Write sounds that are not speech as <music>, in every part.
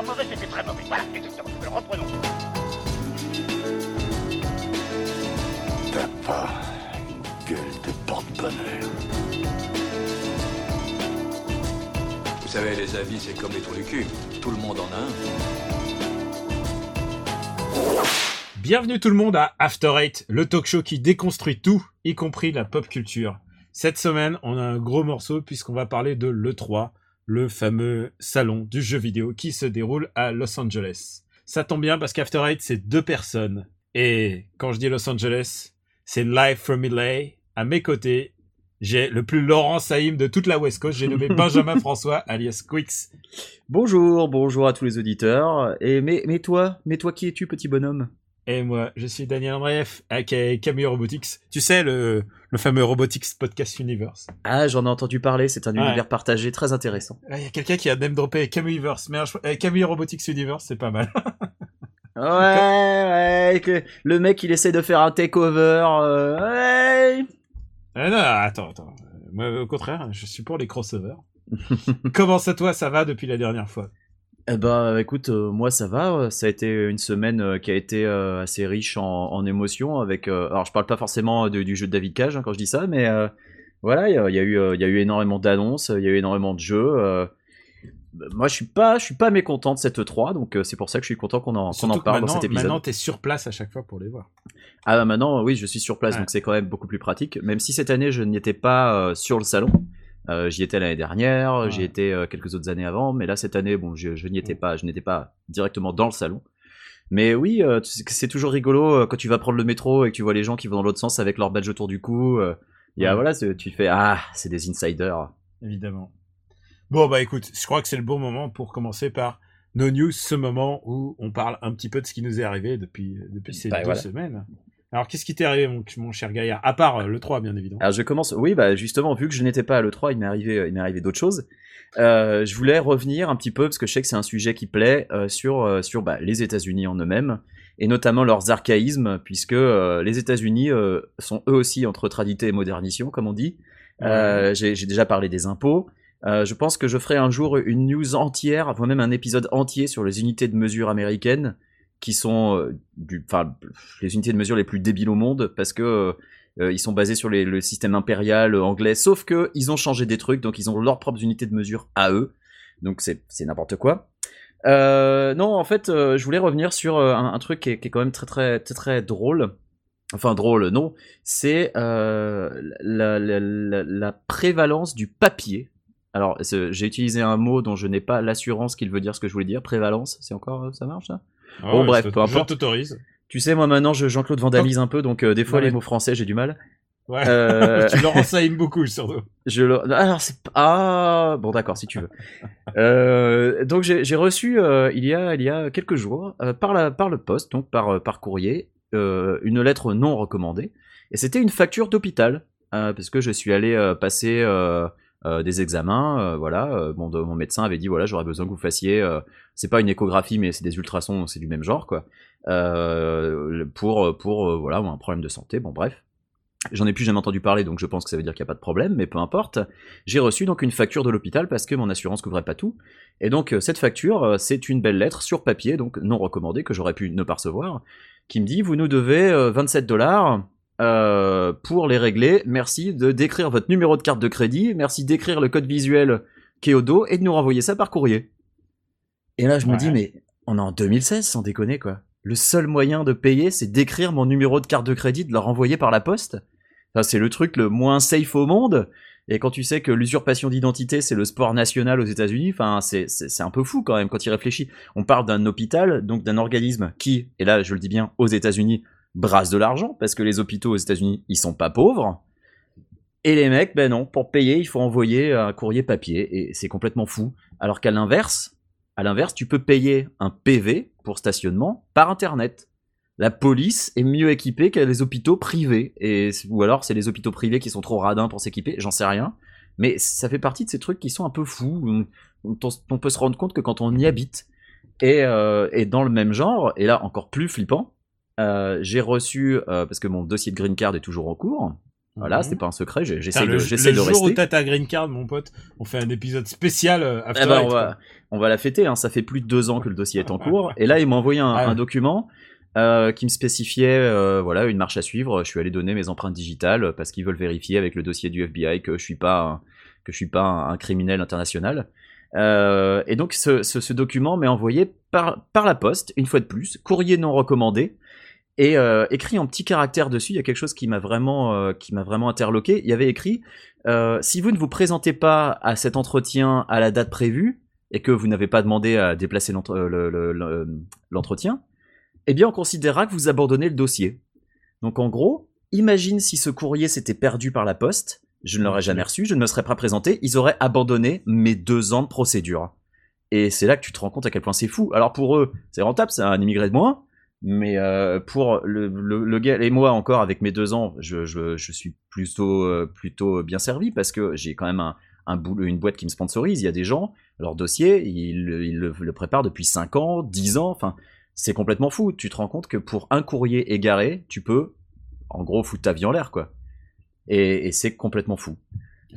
pas mauvais, c'était très mauvais. Voilà, exactement. Alors reprenons. T'as pas une gueule de porte-bonheur. Vous savez, les avis, c'est comme les trous du cul. Tout le monde en a un. Bienvenue tout le monde à After Eight, le talk show qui déconstruit tout, y compris la pop culture. Cette semaine, on a un gros morceau puisqu'on va parler de l'E3, le fameux salon du jeu vidéo qui se déroule à Los Angeles. Ça tombe bien parce qu'After Eight, c'est deux personnes. Et quand je dis Los Angeles, c'est live from LA. À mes côtés, j'ai le plus Laurent Saïm de toute la West Coast. J'ai nommé <laughs> Benjamin François, alias Quix. Bonjour, bonjour à tous les auditeurs. Et mais, mais toi, mais toi qui es-tu, petit bonhomme? Et moi, je suis Daniel Andreev, aka Camille Robotics. Tu sais, le, le fameux Robotics Podcast Universe. Ah, j'en ai entendu parler, c'est un Ouais. univers partagé très intéressant. Il y a quelqu'un qui a name droppé Camuiverse, mais un- euh, Camille Robotics Universe, c'est pas mal. <laughs> Ouais, ouais, que le mec il essaie de faire un takeover. euh, ouais. Ah non, attends, attends. Euh, Moi, au contraire, je suis pour les crossovers. <laughs> Comment ça, toi, ça va depuis la dernière fois? Eh ben, écoute, euh, moi ça va. Ça a été une semaine euh, qui a été euh, assez riche en, en émotions. Avec, alors, je parle pas forcément de- du jeu de David Cage hein, quand je dis ça, mais voilà, il y, a- il y a eu, euh, il y a eu énormément d'annonces, il y a eu énormément de jeux. euh, moi, je suis pas, je suis pas mécontent de cette 3 donc euh, c'est pour ça que je suis content qu'on en, qu'on Surtout en que parle dans maintenant, cet épisode. maintenant, t'es sur place à chaque fois pour les voir. Ah bah maintenant, oui, je suis sur place, Ouais. donc c'est quand même beaucoup plus pratique. Même si cette année, je n'y étais pas euh, sur le salon. Euh, j'y étais l'année dernière, Ouais. j'y étais euh, quelques autres années avant, mais là cette année, bon, je, je n'y étais pas, je n'étais pas directement dans le salon. Mais oui, euh, c'est toujours rigolo quand tu vas prendre le métro et que tu vois les gens qui vont dans l'autre sens avec leur badge autour du cou. Il y a Ouais. voilà, tu fais ah, c'est des insiders. Évidemment. Bon, bah écoute, je crois que c'est le bon moment pour commencer par nos news, ce moment où on parle un petit peu de ce qui nous est arrivé depuis, depuis ces Bah, deux voilà. semaines. Alors, qu'est-ce qui t'est arrivé, mon, mon cher gaillard? À part euh, le 3, bien évidemment. Alors je commence, oui, bah justement, vu que je n'étais pas à l'E3, il m'est arrivé, il m'est arrivé d'autres choses. Euh, je voulais revenir un petit peu, parce que je sais que c'est un sujet qui plaît, euh, sur, euh, sur bah, les États-Unis en eux-mêmes, et notamment leurs archaïsmes, puisque euh, les États-Unis euh, sont eux aussi entre tradité et modernition, comme on dit. Euh, J'ai déjà parlé des impôts. Euh, je pense que je ferai un jour une news entière, voire même un épisode entier sur les unités de mesure américaines, qui sont euh, les unités de mesure les plus débiles au monde, parce que euh, euh, ils sont basés sur le système impérial anglais, sauf que ils ont changé des trucs, donc ils ont leurs propres unités de mesure à eux. Donc c'est n'importe quoi. Non, en fait, je voulais revenir sur un, truc qui est, quand même très très très drôle. Enfin drôle, non. C'est la, prévalence du papier. Alors j'ai utilisé un mot dont je n'ai pas l'assurance qu'il veut dire ce que je voulais dire. Prévalence, c'est encore ça marche ça? Ah bon, ouais, bref, peu importe. Je t'autorise. Tu sais, moi maintenant, je Jean-Claude vandalise un peu, donc euh, des fois les mots français j'ai du mal. Ouais. Euh, <laughs> tu leur <laughs> enseignes beaucoup, surtout. Je le... Alors c'est pas... Ah bon d'accord si tu veux. Euh, donc j'ai reçu il y a il y a quelques jours par la par le poste donc par par courrier une lettre non recommandée et c'était une facture d'hôpital parce que je suis allé passer euh, des examens euh, voilà euh, mon médecin avait dit voilà j'aurais besoin que vous fassiez c'est pas une échographie mais c'est des ultrasons c'est du même genre quoi pour pour voilà un problème de santé bon bref J'en ai plus jamais entendu parler, donc je pense que ça veut dire qu'il n'y a pas de problème, mais peu importe. J'ai reçu donc une facture de l'hôpital parce que mon assurance couvrait pas tout. Et donc cette facture, c'est une belle lettre sur papier, donc non recommandée, que j'aurais pu ne pas recevoir, qui me dit vous nous devez euh, 27 dollars euh, pour les régler. Merci de décrire votre numéro de carte de crédit, merci d'écrire le code visuel qui est au dos et de nous renvoyer ça par courrier. Et là je me dis mais on est en 2016 sans déconner quoi. Le seul moyen de payer, c'est d'écrire mon numéro de carte de crédit, de le renvoyer par la poste. Enfin, c'est le truc le moins safe au monde. Et quand tu sais que l'usurpation d'identité, c'est le sport national aux États-Unis, enfin, c'est, c'est, c'est un peu fou quand même quand il réfléchit. On parle d'un hôpital, donc d'un organisme qui, et là je le dis bien, aux États-Unis, brasse de l'argent, parce que les hôpitaux aux États-Unis, ils sont pas pauvres. Et les mecs, ben non, pour payer, il faut envoyer un courrier papier, et c'est complètement fou. Alors qu'à l'inverse, à l'inverse, tu peux payer un PV pour stationnement par internet. La police est mieux équipée que les hôpitaux privés. Et, ou alors c'est les hôpitaux privés qui sont trop radins pour s'équiper, j'en sais rien. Mais ça fait partie de ces trucs qui sont un peu fous. On, peut se rendre compte que quand on y habite, et, euh, et dans le même genre, et là encore plus flippant, j'ai reçu, euh, parce que mon dossier de green card est toujours en cours, Voilà, Mhm. c'était pas un secret, j'essaie de, j'essaie le de jour où t'as ta green card, mon pote, on fait un épisode spécial euh, After Eh ben, Eight, on, va, on va la fêter, hein. ça fait plus de deux ans que le dossier est en cours. <laughs> Et là, il m'a envoyé un, Ah un document euh, qui me spécifiait euh, voilà, une marche à suivre. Je suis allé donner mes empreintes digitales parce qu'ils veulent vérifier avec le dossier du FBI que je suis pas un, que je suis pas un, un criminel international. Euh, et donc ce, ce, ce document m'est envoyé par, par la poste, une fois de plus, courrier non recommandé, et euh, écrit en petits caractères dessus. Il y a quelque chose qui m'a vraiment, euh, vraiment interloqué. Il y avait écrit euh, si vous ne vous présentez pas à cet entretien à la date prévue et que vous n'avez pas demandé à déplacer l'entre- le- le- le- l'entretien, eh bien on considérera que vous abandonnez le dossier. Donc en gros, imagine si ce courrier s'était perdu par la poste, je ne l'aurais jamais reçu, je ne me serais pas présenté, ils auraient abandonné mes deux ans de procédure. Et c'est là que tu te rends compte à quel point c'est fou. Alors pour eux, c'est rentable, c'est un immigré de moins, mais euh, pour le, le, le gars et moi encore avec mes deux ans, je, je, je suis plutôt euh, plutôt bien servi parce que j'ai quand même un, une boîte qui me sponsorise. Il y a des gens, leur dossier, ils, le- ils le, le préparent depuis 5 ans, 10 ans. Enfin, c'est complètement fou. Tu te rends compte que pour un courrier égaré, tu peux, en gros, foutre ta vie en l'air, quoi. Et, et c'est complètement fou.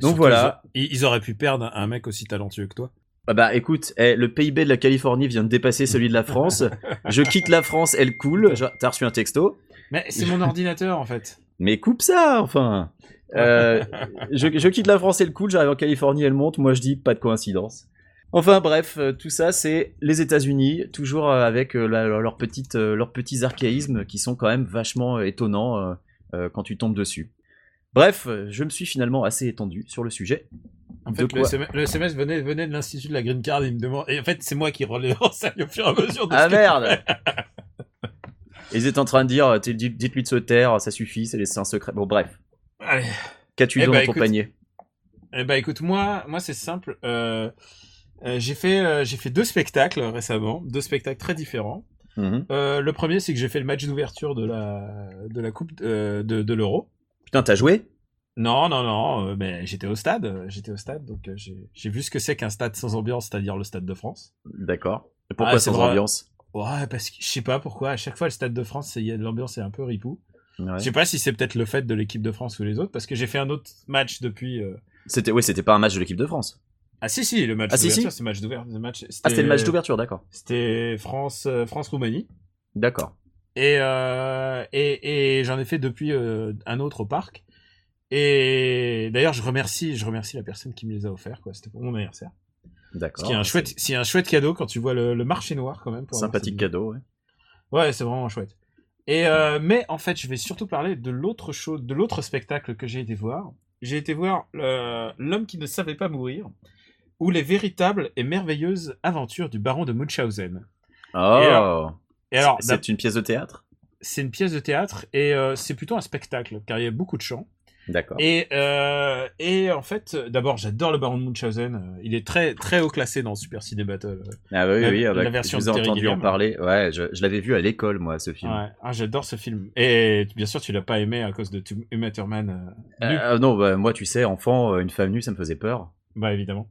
Donc Surtout, voilà. Ils, ils auraient pu perdre un mec aussi talentueux que toi. Ah bah écoute, eh, le PIB de la Californie vient de dépasser celui de la France. Je quitte la France, elle coule. Je- T'as reçu un texto. Mais c'est mon ordinateur en fait. Mais coupe ça, enfin. Euh, je, je quitte la France, elle coule. J'arrive en Californie, elle monte. Moi, je dis pas de coïncidence. Enfin bref, euh, tout ça, c'est les États-Unis, toujours euh, avec leurs petits archaïsmes qui sont quand même vachement étonnants quand tu tombes dessus. Bref, je me suis finalement assez étendu sur le sujet. En fait, le, SMS, le SMS venait, venait de l'institut de la Green Card. Il me demande. Et en fait, c'est moi qui relais <laughs> renseignes au fur et à mesure. De Ah merde Ils étaient en train de dire, t'es- dites- dites-lui de se taire, ça suffit, c'est un secret. Bon bref, qu'as-tu Eh dans bah, ton écoute. panier? Eh ben écoute, moi, moi c'est simple. Euh, euh, j'ai fait, euh, j'ai fait deux spectacles récemment, deux spectacles très différents. Mhm. Le premier, c'est que j'ai fait le match d'ouverture de la, de la coupe de, de l'Euro. Putain, t'as joué? Non, non, non, euh, mais j'étais au stade, euh, j'étais au stade, donc euh, j'ai vu ce que c'est qu'un stade sans ambiance, c'est-à-dire le stade de France. D'accord. Et Pourquoi Ah, sans vrai. ambiance? Ouais, parce que je sais pas pourquoi, à chaque fois le stade de France, c'est- il y a de l'ambiance, c'est un peu ripou. Ouais. Je sais pas si c'est peut-être le fait de l'équipe de France ou les autres, parce que j'ai fait un autre match depuis. euh, C'était, oui, c'était pas un match de l'équipe de France. Ah si si, le match Ah, si, d'ouverture, si. c'est match d'ouverture, match. Ah, c'était le match d'ouverture, d'accord. C'était France, euh, France Roumanie. D'accord. Et, euh, et, et j'en ai fait depuis un autre au parc. Et d'ailleurs, je remercie, je remercie la personne qui me les a offerts. Quoi. C'était pour mon anniversaire. D'accord. Ce qui est un chouette, c'est un chouette cadeau quand tu vois le, le marché noir quand même. pour Sympathique cadeau, ouais. Ouais, c'est vraiment chouette. Et euh, mais en fait, je vais surtout parler de l'autre chose, de l'autre spectacle que j'ai été voir. J'ai été voir le- l'homme qui ne savait pas mourir, ou les véritables et merveilleuses aventures du baron de Munchausen. Oh Et alors, C'est c'est une pièce de théâtre? C'est une pièce de théâtre et euh, c'est plutôt un spectacle car il y a beaucoup de chants. D'accord. Et, euh, et en fait, d'abord, j'adore le baron de Munchausen. euh, Il est très très haut classé dans Super Ciné Battle. Ah oui, la- oui, bah, la version je vous ai entendu en Gilliam. parler. Ouais, je, je l'avais vu à l'école, moi, ce film. Ouais, ah, j'adore ce film. Et bien sûr, tu l'as pas aimé à cause de Uma Thurman. euh, nu. Euh, non, bah, moi, tu sais, enfant, euh, une femme nue, ça me faisait peur. Bah évidemment.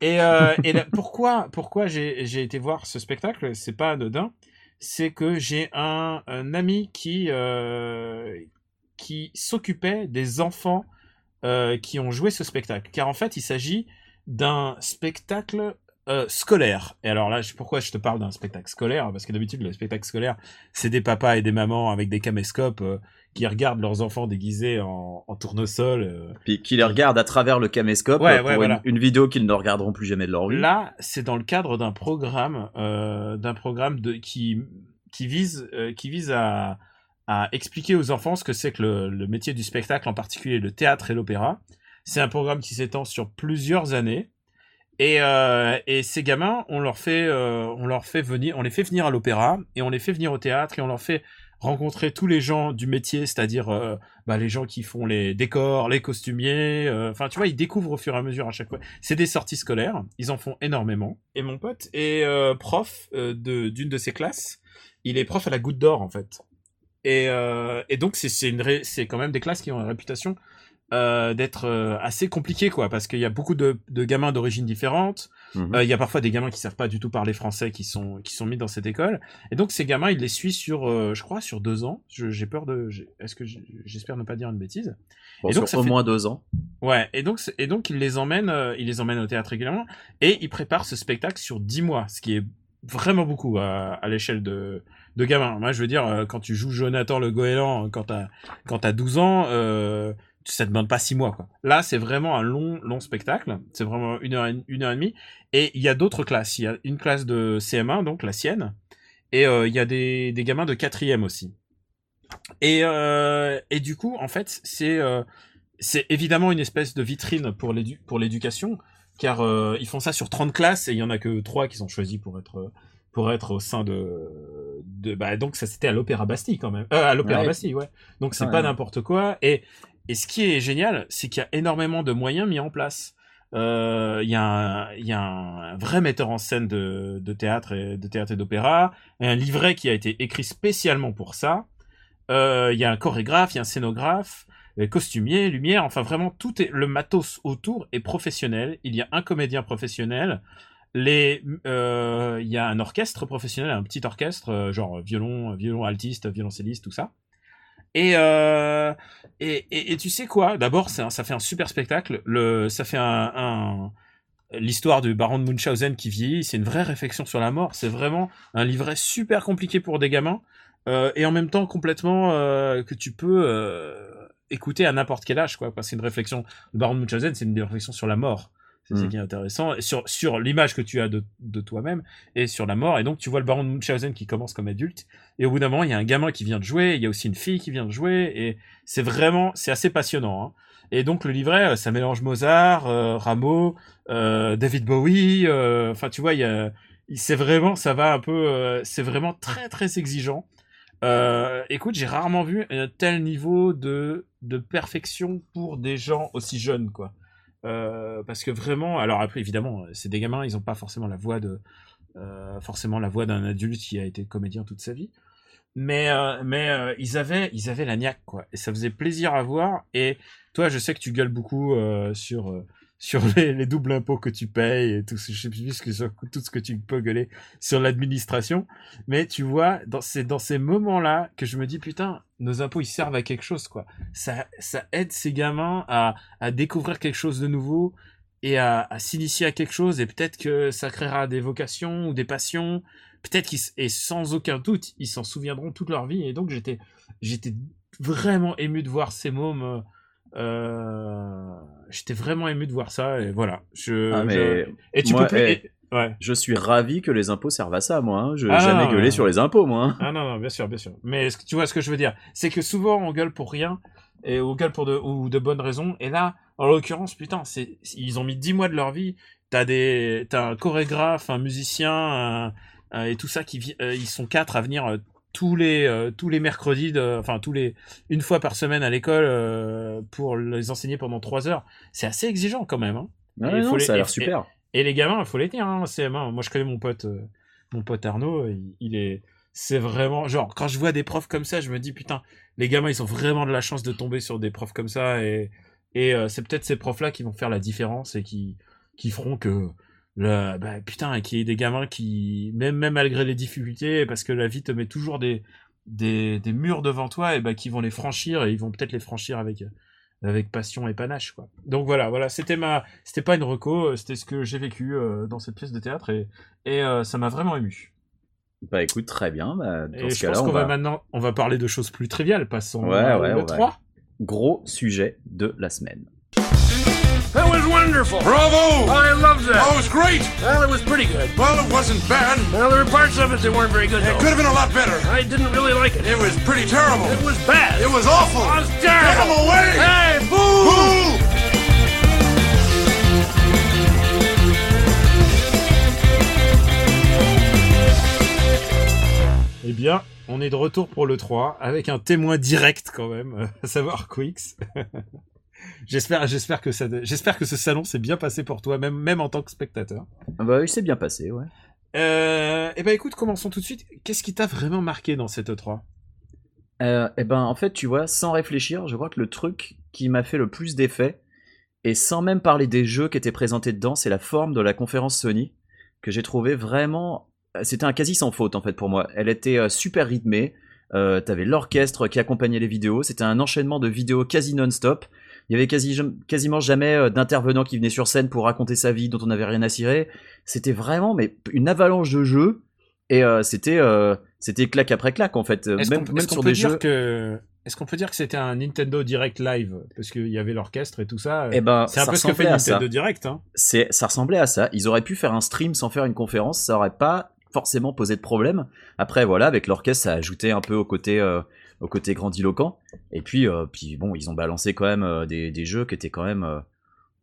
Et, euh, <laughs> et là, pourquoi, pourquoi j'ai j'ai été voir ce spectacle C'est pas anodin. C'est que j'ai un, un ami qui euh, qui s'occupait des enfants euh, qui ont joué ce spectacle. Car en fait, il s'agit d'un spectacle euh, scolaire. Et alors là, je- pourquoi je te parle d'un spectacle scolaire? Parce que d'habitude, le spectacle scolaire, c'est des papas et des mamans avec des caméscopes euh, qui regardent leurs enfants déguisés en, en tournesol. Puis qui les regarde à travers le caméscope Ouais, pour ouais, une, voilà. une vidéo qu'ils ne regarderont plus jamais de leur vie. Là, c'est dans le cadre d'un programme, d'un programme de, qui, qui vise, qui vise à, à expliquer aux enfants ce que c'est que le, métier du spectacle, en particulier le théâtre et l'opéra. C'est un programme qui s'étend sur plusieurs années. Et, euh, et ces gamins, on leur fait, euh, on leur fait venir, on les fait venir à l'opéra et on les fait venir au théâtre et on leur fait rencontrer tous les gens du métier, c'est-à-dire euh, bah, les gens qui font les décors, les costumiers. Enfin, tu vois, ils découvrent au fur et à mesure à chaque fois. C'est des sorties scolaires, ils en font énormément. Et mon pote est prof de d'une de ses classes. Il est prof à la Goutte d'Or en fait. Et, euh, et donc c'est quand même des classes qui ont une réputation euh, d'être euh, assez compliqué quoi. Parce qu'il y a beaucoup de, de gamins d'origine différentes. Mhm. euh, il y a parfois des gamins qui savent pas du tout parler français qui sont qui sont mis dans cette école. Et donc ces gamins il les suit sur je crois sur deux ans. J'ai peur de est-ce que j'espère ne pas dire une bêtise. Bon, et donc, sur ça au fait- moins deux ans. ouais. Et donc et donc il les emmène euh, il les emmène au théâtre régulièrement et il prépare ce spectacle sur dix mois ce qui est vraiment beaucoup à, à l'échelle de de gamins moi je veux dire euh, quand tu joues Jonathan le goéland quand t'as quand t'as 12 ans euh, ça demande pas six mois quoi. Là, c'est vraiment un long, long spectacle. C'est vraiment une heure, et- une heure et demie. Et il y a d'autres classes. Il y a une classe de CM1, donc la sienne, et euh, il y a des, des gamins de quatrième aussi. Et, euh, et du coup, en fait, c'est euh, évidemment une espèce de vitrine pour l'édu- pour l'éducation, car euh, ils font ça sur 30 classes et il y en a que trois qui sont choisis pour être pour être au sein de, de bah donc ça c'était à l'Opéra Bastille quand même euh, à l'Opéra Ouais. Bastille ouais donc c'est Ouais. pas n'importe quoi et et ce qui est génial, c'est qu'il y a énormément de moyens mis en place. Euh, Il y, a un- il y a un vrai metteur en scène de, de théâtre et de théâtre et d'opéra, un livret qui a été écrit spécialement pour ça. Euh, Il y a un chorégraphe, il y a un scénographe, costumier, lumière, enfin vraiment tout est le matos autour est professionnel. Il y a un comédien professionnel. Les, euh, il y a un orchestre professionnel, un petit orchestre, euh, genre violon, violon altiste, violoncelliste, tout ça. Et, euh, et, et, tu sais quoi? D'abord, ça fait un super spectacle. Le, ça fait un, un- l'histoire du baron de Munchausen qui vieillit. C'est une vraie réflexion sur la mort. C'est vraiment un livret super compliqué pour des gamins euh, et en même temps complètement euh, que tu peux euh, écouter à n'importe quel âge, quoi. Parce une réflexion. Le baron de Munchausen, c'est une réflexion sur la mort. C'est ça Mm. qui est intéressant. Sur sur l'image que tu as de, de toi-même et sur la mort. Et donc tu vois le baron de Munchausen qui commence comme adulte et au bout d'un moment, il y a un gamin qui vient de jouer, il y a aussi une fille qui vient de jouer, et c'est vraiment, c'est assez passionnant. hein. Et donc le livret, euh, ça mélange Mozart, euh, Rameau, euh, David Bowie. euh, Enfin, tu vois, il y a, c'est vraiment, ça va un peu, c'est vraiment très très exigeant. Écoute, j'ai rarement vu un tel niveau de de perfection pour des gens aussi jeunes, quoi. Euh, parce que vraiment, alors après évidemment, c'est des gamins, ils ont pas forcément la voix de, euh, forcément la voix d'un adulte qui a été comédien toute sa vie. Mais euh, mais euh, ils avaient ils avaient la niaque quoi. Et ça faisait plaisir à voir. Et toi je sais que tu gueules beaucoup euh, sur euh, sur les, les doubles impôts que tu payes et tout ce que sur tout ce que tu peux gueuler sur l'administration. Mais tu vois dans ces dans ces moments là que je me dis putain nos impôts ils servent à quelque chose quoi. Ça ça aide ces gamins à à découvrir quelque chose de nouveau et à, à s'initier à quelque chose. Et peut-être que ça créera des vocations ou des passions. Peut-être qu'ils et sans aucun doute ils s'en souviendront toute leur vie. Et donc j'étais j'étais vraiment ému de voir ces mômes euh, j'étais vraiment ému de voir ça et voilà je, Ah, mais je- et tu moi, peux plus eh, et- ouais Je suis ravi que les impôts servent à ça, moi. hein. Je n'ai Ah, jamais gueulé non. sur les impôts, moi. hein. ah non non bien sûr bien sûr mais que tu vois ce que je veux dire c'est que souvent on gueule pour rien et on gueule pour de ou de bonnes raisons et là en l'occurrence putain ils ont mis 10 mois de leur vie t'as des t'as un chorégraphe un musicien un- et tout ça qui euh, ils sont quatre à venir euh, tous les euh, tous les mercredis de- enfin tous les une fois par semaine à l'école euh, pour les enseigner pendant trois heures c'est assez exigeant quand même hein. Non, faut les- ça a l'air super. Et les gamins, il faut les tenir, hein, CM1. Moi, je connais mon pote, euh, mon pote Arnaud. Il, il est, c'est vraiment, genre, quand je vois des profs comme ça, je me dis, putain, les gamins, ils ont vraiment de la chance de tomber sur des profs comme ça. Et, et c'est peut-être ces profs-là qui vont faire la différence et qui, qui feront que, le, bah, putain, et qu'il y ait des gamins qui, même, même malgré les difficultés, parce que la vie te met toujours des, des, des murs devant toi, et bah, qui vont les franchir et ils vont peut-être les franchir avec, avec passion et panache, quoi. Donc voilà, voilà, c'était ma, c'était pas une reco, euh, c'était ce que j'ai vécu euh, dans cette pièce de théâtre et, et euh, ça m'a vraiment ému. Bah écoute, très bien. Bah, dans Et ce je pense on qu'on va... va... maintenant, on va parler de choses plus triviales, passons Ouais, euh, ouais, le on va. 3. Gros sujet de la semaine. That was wonderful. Bravo! I loved that. Oh, it was great! Well, it was pretty good. Well, it wasn't bad. Well, there were parts of it that weren't very good. It though. could have been a lot better. I didn't really like it. It was pretty terrible. It was bad. It was awful. It was Get him terrible. away! Hey, boo! Boo! Eh bien, on est de retour pour le 3 avec un témoin direct quand même, <laughs> à savoir Quix. <laughs> j'espère, j'espère que ça, j'espère que ce salon s'est bien passé pour toi, même, même en tant que spectateur. Ah Bah, il s'est bien passé, ouais. Euh, eh ben écoute, commençons tout de suite. Qu'est-ce qui t'a vraiment marqué dans cette E3 Euh, eh ben, en fait, tu vois, sans réfléchir, je crois que le truc qui m'a fait le plus d'effet, et sans même parler des jeux qui étaient présentés dedans, c'est la forme de la conférence Sony, que j'ai trouvé vraiment... C'était un quasi sans faute en fait pour moi. Elle était euh, super rythmée, euh, t'avais l'orchestre qui accompagnait les vidéos, c'était un enchaînement de vidéos quasi non-stop. Il y avait quasi, quasiment jamais euh, d'intervenant qui venait sur scène pour raconter sa vie dont on n'avait rien à cirer. C'était vraiment mais une avalanche de jeux et euh, c'était euh, c'était claque après claque en fait. Est-ce Même, qu'on même est-ce qu'on sur peut des dire jeux. que est-ce qu'on peut dire que c'était un Nintendo Direct Live? Parce qu'il y avait l'orchestre et tout ça. Eh ben, c'est un ça peu ce que fait à ça. Nintendo Direct. Hein. c'est ça ressemblait à ça. Ils auraient pu faire un stream sans faire une conférence, ça aurait pas forcément posé de problème. Après voilà, avec l'orchestre, ça ajoutait un peu au côté euh, au côté grandiloquent. Et puis euh, puis bon, ils ont balancé quand même euh, des, des jeux qui étaient quand même euh,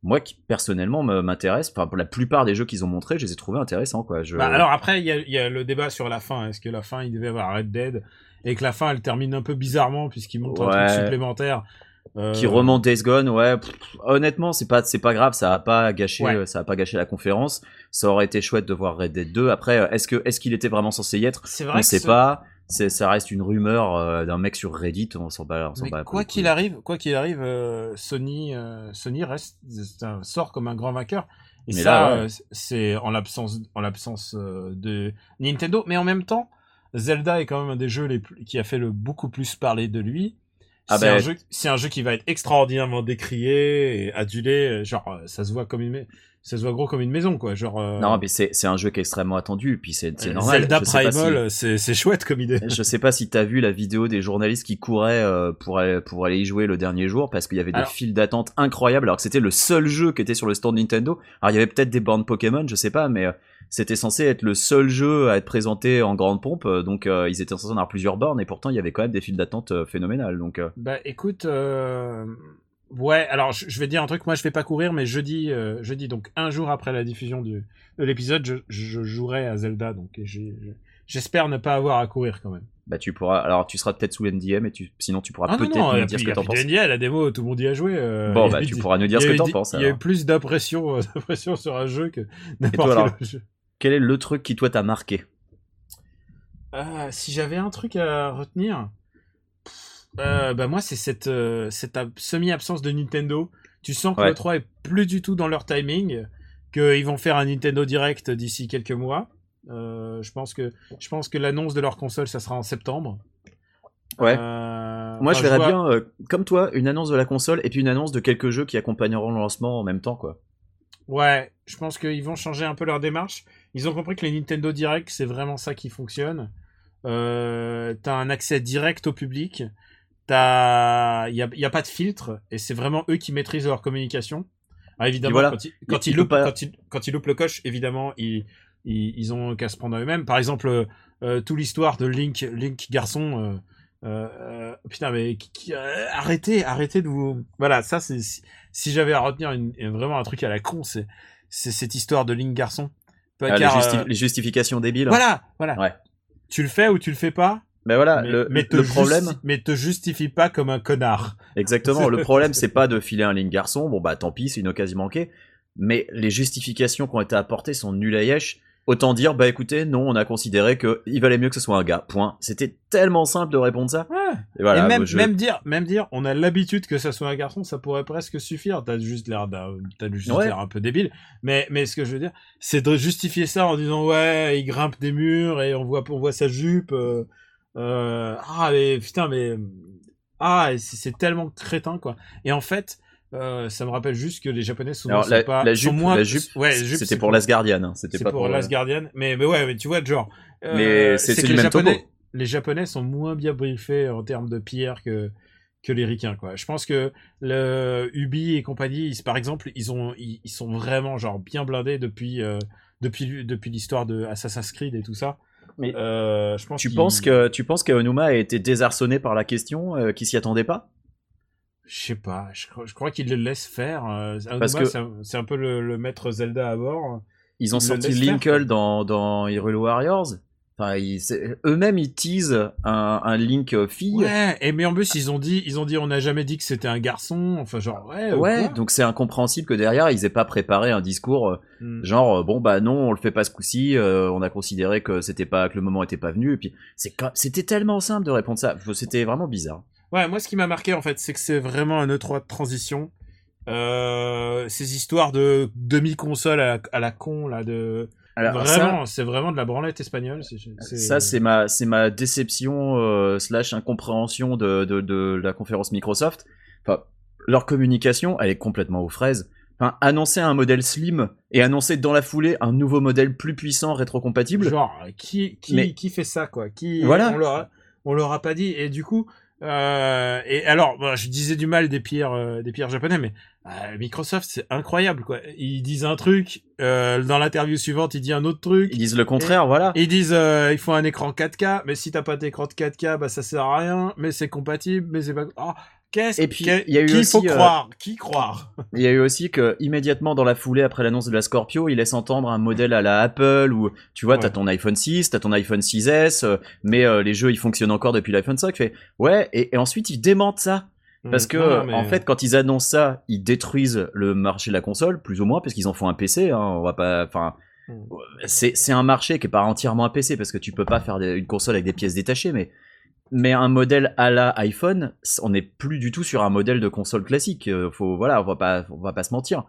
moi qui personnellement me- m'intéressent. Enfin, pour la plupart des jeux qu'ils ont montrés, je les ai trouvés intéressants quoi. Je... Bah, alors après, il y a, il y a le débat sur la fin. Est-ce que la fin, il devait avoir Red Dead et que la fin, elle termine un peu bizarrement puisqu'il montre un Ouais. truc supplémentaire. qui remonte Days Gone, ouais. pff, honnêtement, c'est pas c'est pas grave, ça a pas gâché Ouais. ça a pas gâché la conférence. Ça aurait été chouette de voir Red Dead 2. Après, est-ce que est-ce qu'il était vraiment censé y être? On ne sait ce- pas. C'est ça reste une rumeur euh, d'un mec sur Reddit. On s'en bat. On bat quoi qu'il arrive, quoi qu'il arrive, euh, Sony, euh, Sony reste un- sort comme un grand vainqueur. Et Mais ça, ouais. c'est en l'absence, en l'absence de Nintendo. Mais en même temps, Zelda est quand même un des jeux les plus, qui a fait le beaucoup plus parler de lui. Ah c'est ben- un jeu, c'est un jeu qui va être extraordinairement décrié et adulé. Genre, ça se voit comme une, ça se voit gros comme une maison, quoi. Genre, euh, Non, mais c'est un jeu qui est extrêmement attendu. Puis c'est normal. Zelda si- Primal, c'est chouette comme idée. Je sais pas si t'as vu la vidéo des journalistes qui couraient euh, pour aller, pour aller y jouer le dernier jour parce qu'il y avait des files d'attente incroyables alors que c'était le seul jeu qui était sur le stand Nintendo. Alors il y avait peut-être des bandes Pokémon, je sais pas, mais euh, c'était censé être le seul jeu à être présenté en grande pompe, euh, donc euh, ils étaient censés en avoir plusieurs bornes et pourtant il y avait quand même des files d'attente phénoménales. Donc euh, Bah écoute, euh... ouais, alors je, je vais dire un truc, moi je vais pas courir, mais jeudi, euh, jeudi donc un jour après la diffusion du, de l'épisode, je, je jouerai à Zelda, donc j'espère ne pas avoir à courir quand même. bah tu pourras, alors tu seras peut-être sous NDM et tu, sinon tu pourras Ah peut-être nous dire ce que t'en penses. d'NDA, la démo, tout le monde y a joué. euh, Bon bah tu pourras nous dire ce que t'en penses. Il y a eu plus d'impression euh, <laughs> sur un jeu que n'importe alors quel jeu. Quel est le truc qui toi t'a marqué? Ah, si j'avais un truc à retenir, euh, bah moi c'est cette, euh, cette ab- semi-absence de Nintendo. Tu sens que Ouais. le 3 est plus du tout dans leur timing, qu'ils vont faire un Nintendo Direct d'ici quelques mois. Euh, je pense que je pense que l'annonce de leur console ça sera en septembre. Ouais. Moi, je verrais vois- bien, comme toi, une annonce de la console et puis une annonce de quelques jeux qui accompagneront le lancement en même temps, quoi. Ouais, je pense qu'ils vont changer un peu leur démarche. Ils ont compris que les Nintendo Direct, c'est vraiment ça qui fonctionne. Euh, t'as un accès direct au public. T'as, il y a, y a pas de filtre et c'est vraiment eux qui maîtrisent leur communication. Ah, évidemment, voilà. quand, ils, quand, Il loupent, pas- quand, ils, quand ils loupent le coche, évidemment, ils, ils, ils ont qu'à se prendre à eux-mêmes. Par exemple, euh, toute l'histoire de Link, Link garçon. Euh, euh, euh, putain, mais qui- qui- euh, arrêtez, arrêtez de vous. Voilà, ça c'est si, si j'avais à retenir une, vraiment un truc à la con, c'est cette histoire de Link garçon. Ah, les, Car, justi- euh, les justifications débiles. voilà, voilà. Ouais. Tu le fais ou tu le fais pas. Mais voilà, mais, le, mais te le problème, mais te justifie pas comme un connard. exactement, <laughs> le problème, c'est pas de filer un ligne garçon, bon bah tant pis, c'est une occasion manquée, mais les justifications qui ont été apportées sont nulles à yesh. Autant dire, bah écoutez, non, on a considéré que il valait mieux que ce soit un gars. Point. C'était tellement simple de répondre ça. Ouais. Et voilà, et même, je- même dire, même dire, on a l'habitude que ça soit un garçon, ça pourrait presque suffire. T'as juste l'air, t'as juste Ouais. l'air un peu débile. Mais, mais ce que je veux dire, c'est de justifier ça en disant ouais, il grimpe des murs et on voit, on voit sa jupe. euh, euh, ah mais putain mais ah c'est tellement crétin quoi. Et en fait, euh, ça me rappelle juste que les Japonais souvent Alors, sont la, pas, la sont jupe, moins, la jupe, ouais, jupe, c'était c'est pour Last Guardian, hein, c'était pas pour, pour, Last Guardian. Mais, mais ouais, mais tu vois, genre. euh, Mais c'est- du les même Japonais, topo. Les Japonais sont moins bien briefés en termes de pierre que, que les Ricains, quoi. Je pense que le Ubi et compagnie, ils- par exemple, ils, ont, ils, ils sont vraiment, genre, bien blindés depuis, euh, depuis, depuis l'histoire de Assassin's Creed et tout ça. Mais Euh, je pense Tu penses que tu penses qu'Onuma a été désarçonné par la question, euh, qu'il s'y attendait pas? Je sais pas, je, crois- je crois qu'ils le laissent faire. Euh, Parce que- c'est un- peu le, le maître Zelda à bord. Ils ont sorti Linkle dans dans Hyrule Warriors. Enfin, ils- eux-mêmes ils teasent un, un Link euh, fille. Ouais, et mais en plus ils ont dit, ils ont dit, on n'a jamais dit que c'était un garçon. Enfin genre ouais. Ouais, quoi donc c'est incompréhensible que derrière ils aient pas préparé un discours euh, Hmm. genre euh, bon bah non on le fait pas ce coup-ci, euh, on a considéré que c'était pas que le moment était pas venu et puis c'est c'était tellement simple de répondre ça, c'était vraiment bizarre. Ouais, moi, ce qui m'a marqué, en fait, c'est que c'est vraiment un E3 de transition. Euh, ces histoires de demi-console à la con, là, de... Alors, vraiment, c'est vraiment de la branlette espagnole. Ça, c'est ma, c'est ma déception euh, slash incompréhension de, de, de la conférence Microsoft. Enfin, leur communication, elle est complètement aux fraises. Enfin, annoncer un modèle slim et annoncer dans la foulée un nouveau modèle plus puissant rétrocompatible. Genre, qui, qui, Mais- qui fait ça, quoi? Qui, Voilà. On leur, a- on leur a pas dit. Et du coup, euh, et alors, bon, je disais du mal des pires, euh, des pires japonais, mais euh, Microsoft, c'est incroyable, quoi. Ils disent un truc, euh, dans l'interview suivante, il dit un autre truc. Ils disent le contraire, voilà. Ils disent euh, il faut un écran 4K, mais si t'as pas d'écran de 4K, bah ça sert à rien, mais c'est compatible, mais c'est pas. Ah, qu'est-ce Et puis, il y a eu qui aussi, faut euh, croire Qui croire? Il y a eu aussi que immédiatement dans la foulée après l'annonce de la Scorpio, il laisse entendre un modèle à la Apple où tu vois, t'as ton iPhone 6, t'as ton iPhone 6S, euh, mais euh, les jeux ils fonctionnent encore depuis l'iPhone 5. Tu fais ouais, et, et ensuite ils démentent ça parce que. Non, non, mais- en fait quand ils annoncent ça, ils détruisent le marché de la console plus ou moins parce qu'ils en font un PC. Hein, on va pas, enfin. Mm. C'est c'est un marché qui est pas entièrement un PC parce que tu peux pas faire des- une console avec des pièces détachées, mais mais un modèle à la iPhone, on n'est plus du tout sur un modèle de console classique. Euh, Faut voilà, on va pas, on va pas se mentir.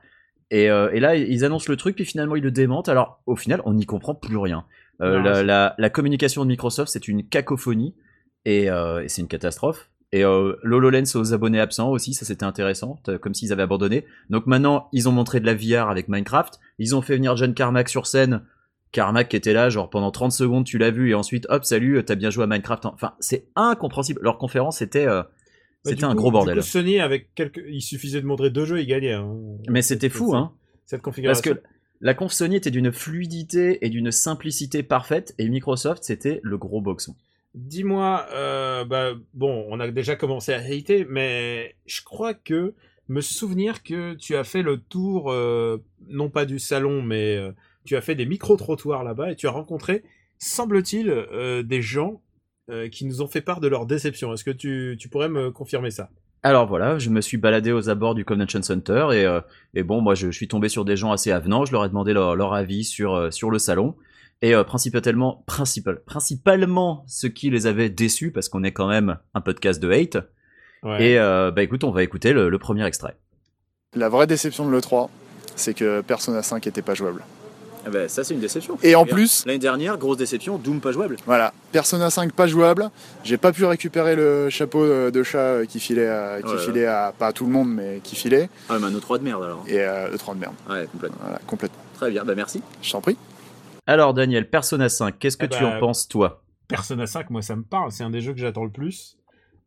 Et, euh, et là, ils annoncent le truc, puis finalement ils le démentent. Alors au final, on n'y comprend plus rien. Euh, Non, la, c'est- la- la communication de Microsoft, c'est une cacophonie et, euh, et c'est une catastrophe. Et l'HoloLens aux abonnés absents aussi, ça c'était intéressant, comme s'ils avaient abandonné. Donc maintenant, ils ont montré de la VR avec Minecraft. Ils ont fait venir John Carmack sur scène. Carmack était là, genre pendant 30 secondes, tu l'as vu, et ensuite, hop, salut, t'as bien joué à Minecraft. Enfin, c'est incompréhensible. Leur conférence, c'était euh, Bah, c'était du un coup- gros du bordel. coup, Sony, avec quelques, il suffisait de montrer deux jeux, il gagnait. hein. Mais c'était fou, hein. Cette Parce configuration. que la conf Sony était d'une fluidité et d'une simplicité parfaite, et Microsoft, c'était le gros boxon. Dis-moi, euh, bah, bon, on a déjà commencé à hater, mais je crois que me souvenir que tu as fait le tour, euh, non pas du salon, mais euh, tu as fait des micro-trottoirs là-bas et tu as rencontré, semble-t-il, euh, des gens euh, qui nous ont fait part de leur déception. Est-ce que tu, tu pourrais me confirmer ça? Alors voilà, je me suis baladé aux abords du Convention Center et, euh, et bon, moi je, je suis tombé sur des gens assez avenants, je leur ai demandé leur, leur avis sur, euh, sur le salon et euh, principalement, principal, principalement ce qui les avait déçus parce qu'on est quand même un podcast de hate. Ouais. Et euh, bah écoute, on va écouter le, le premier extrait. La vraie déception de l'E3, c'est que Persona 5 était pas jouable. Ça c'est une déception. Et en plus, l'année dernière, grosse déception, Doom pas jouable. voilà, Persona 5 pas jouable. J'ai pas pu récupérer le chapeau euh, de chat qui filait, à, qui filait à pas à tout le monde, mais qui filait. Ah mais un autre de merde alors. Et euh, le 3 de merde. Ouais, complètement. Voilà, complètement. Très bien, bah merci. Je t'en prie. Alors Daniel, Persona 5, qu'est-ce que Eh tu bah, en penses toi? Persona 5, moi ça me parle, c'est un des jeux que j'attends le plus.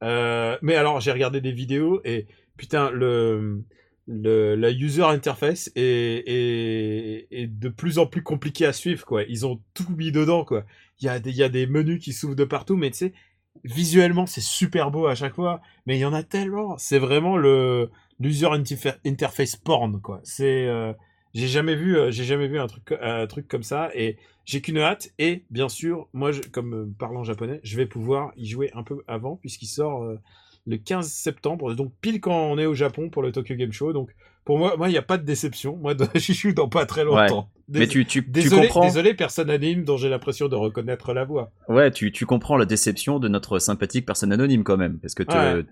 Euh, mais alors j'ai regardé des vidéos et putain le, le la user interface est, de plus en plus compliqué à suivre quoi. Ils ont tout mis dedans. Il y a des menus qui s'ouvrent de partout mais tu sais visuellement c'est super beau à chaque fois mais il y en a tellement. C'est vraiment le l'user interfa- interface porn quoi. C'est euh, j'ai jamais vu euh, j'ai jamais vu un truc comme ça et j'ai qu'une hâte et bien sûr, moi, comme euh, parlant japonais, je vais pouvoir y jouer un peu avant puisqu'il sort le 15 septembre, donc pile quand on est au Japon pour le Tokyo Game Show. Donc pour moi, moi, il n'y a pas de déception. Moi, <laughs> j'y joue dans pas très longtemps. Mais tu, tu, tu désolé, comprends désolé, personne anime dont j'ai l'impression de reconnaître la voix. Ouais, tu, tu comprends la déception de notre sympathique personne anonyme quand même, parce que Ouais.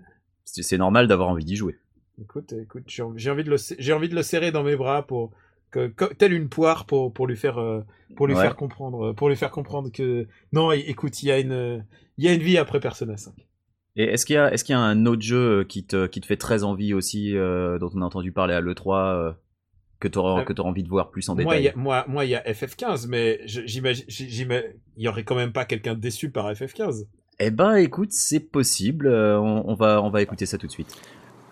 c'est normal d'avoir envie d'y jouer. Écoute, écoute, j'ai envie, de le, j'ai envie de le serrer dans mes bras pour que, telle une poire pour pour lui faire euh, pour lui Ouais. faire comprendre pour lui faire comprendre que non, écoute, il y a une il y a une vie après Persona 5. Et est-ce qu'il y qu'il y a un autre jeu qui te, qui te fait très envie aussi, euh, dont on a entendu parler à l'E3, euh, que tu auras, Euh, envie de voir plus en Moi, détail il y a, moi, moi, il y a FF15, mais j'imagine, j'imagine, il y aurait quand même pas quelqu'un déçu par FF15. Eh ben, écoute, c'est possible. euh, on, on va, on va écouter ça tout de suite.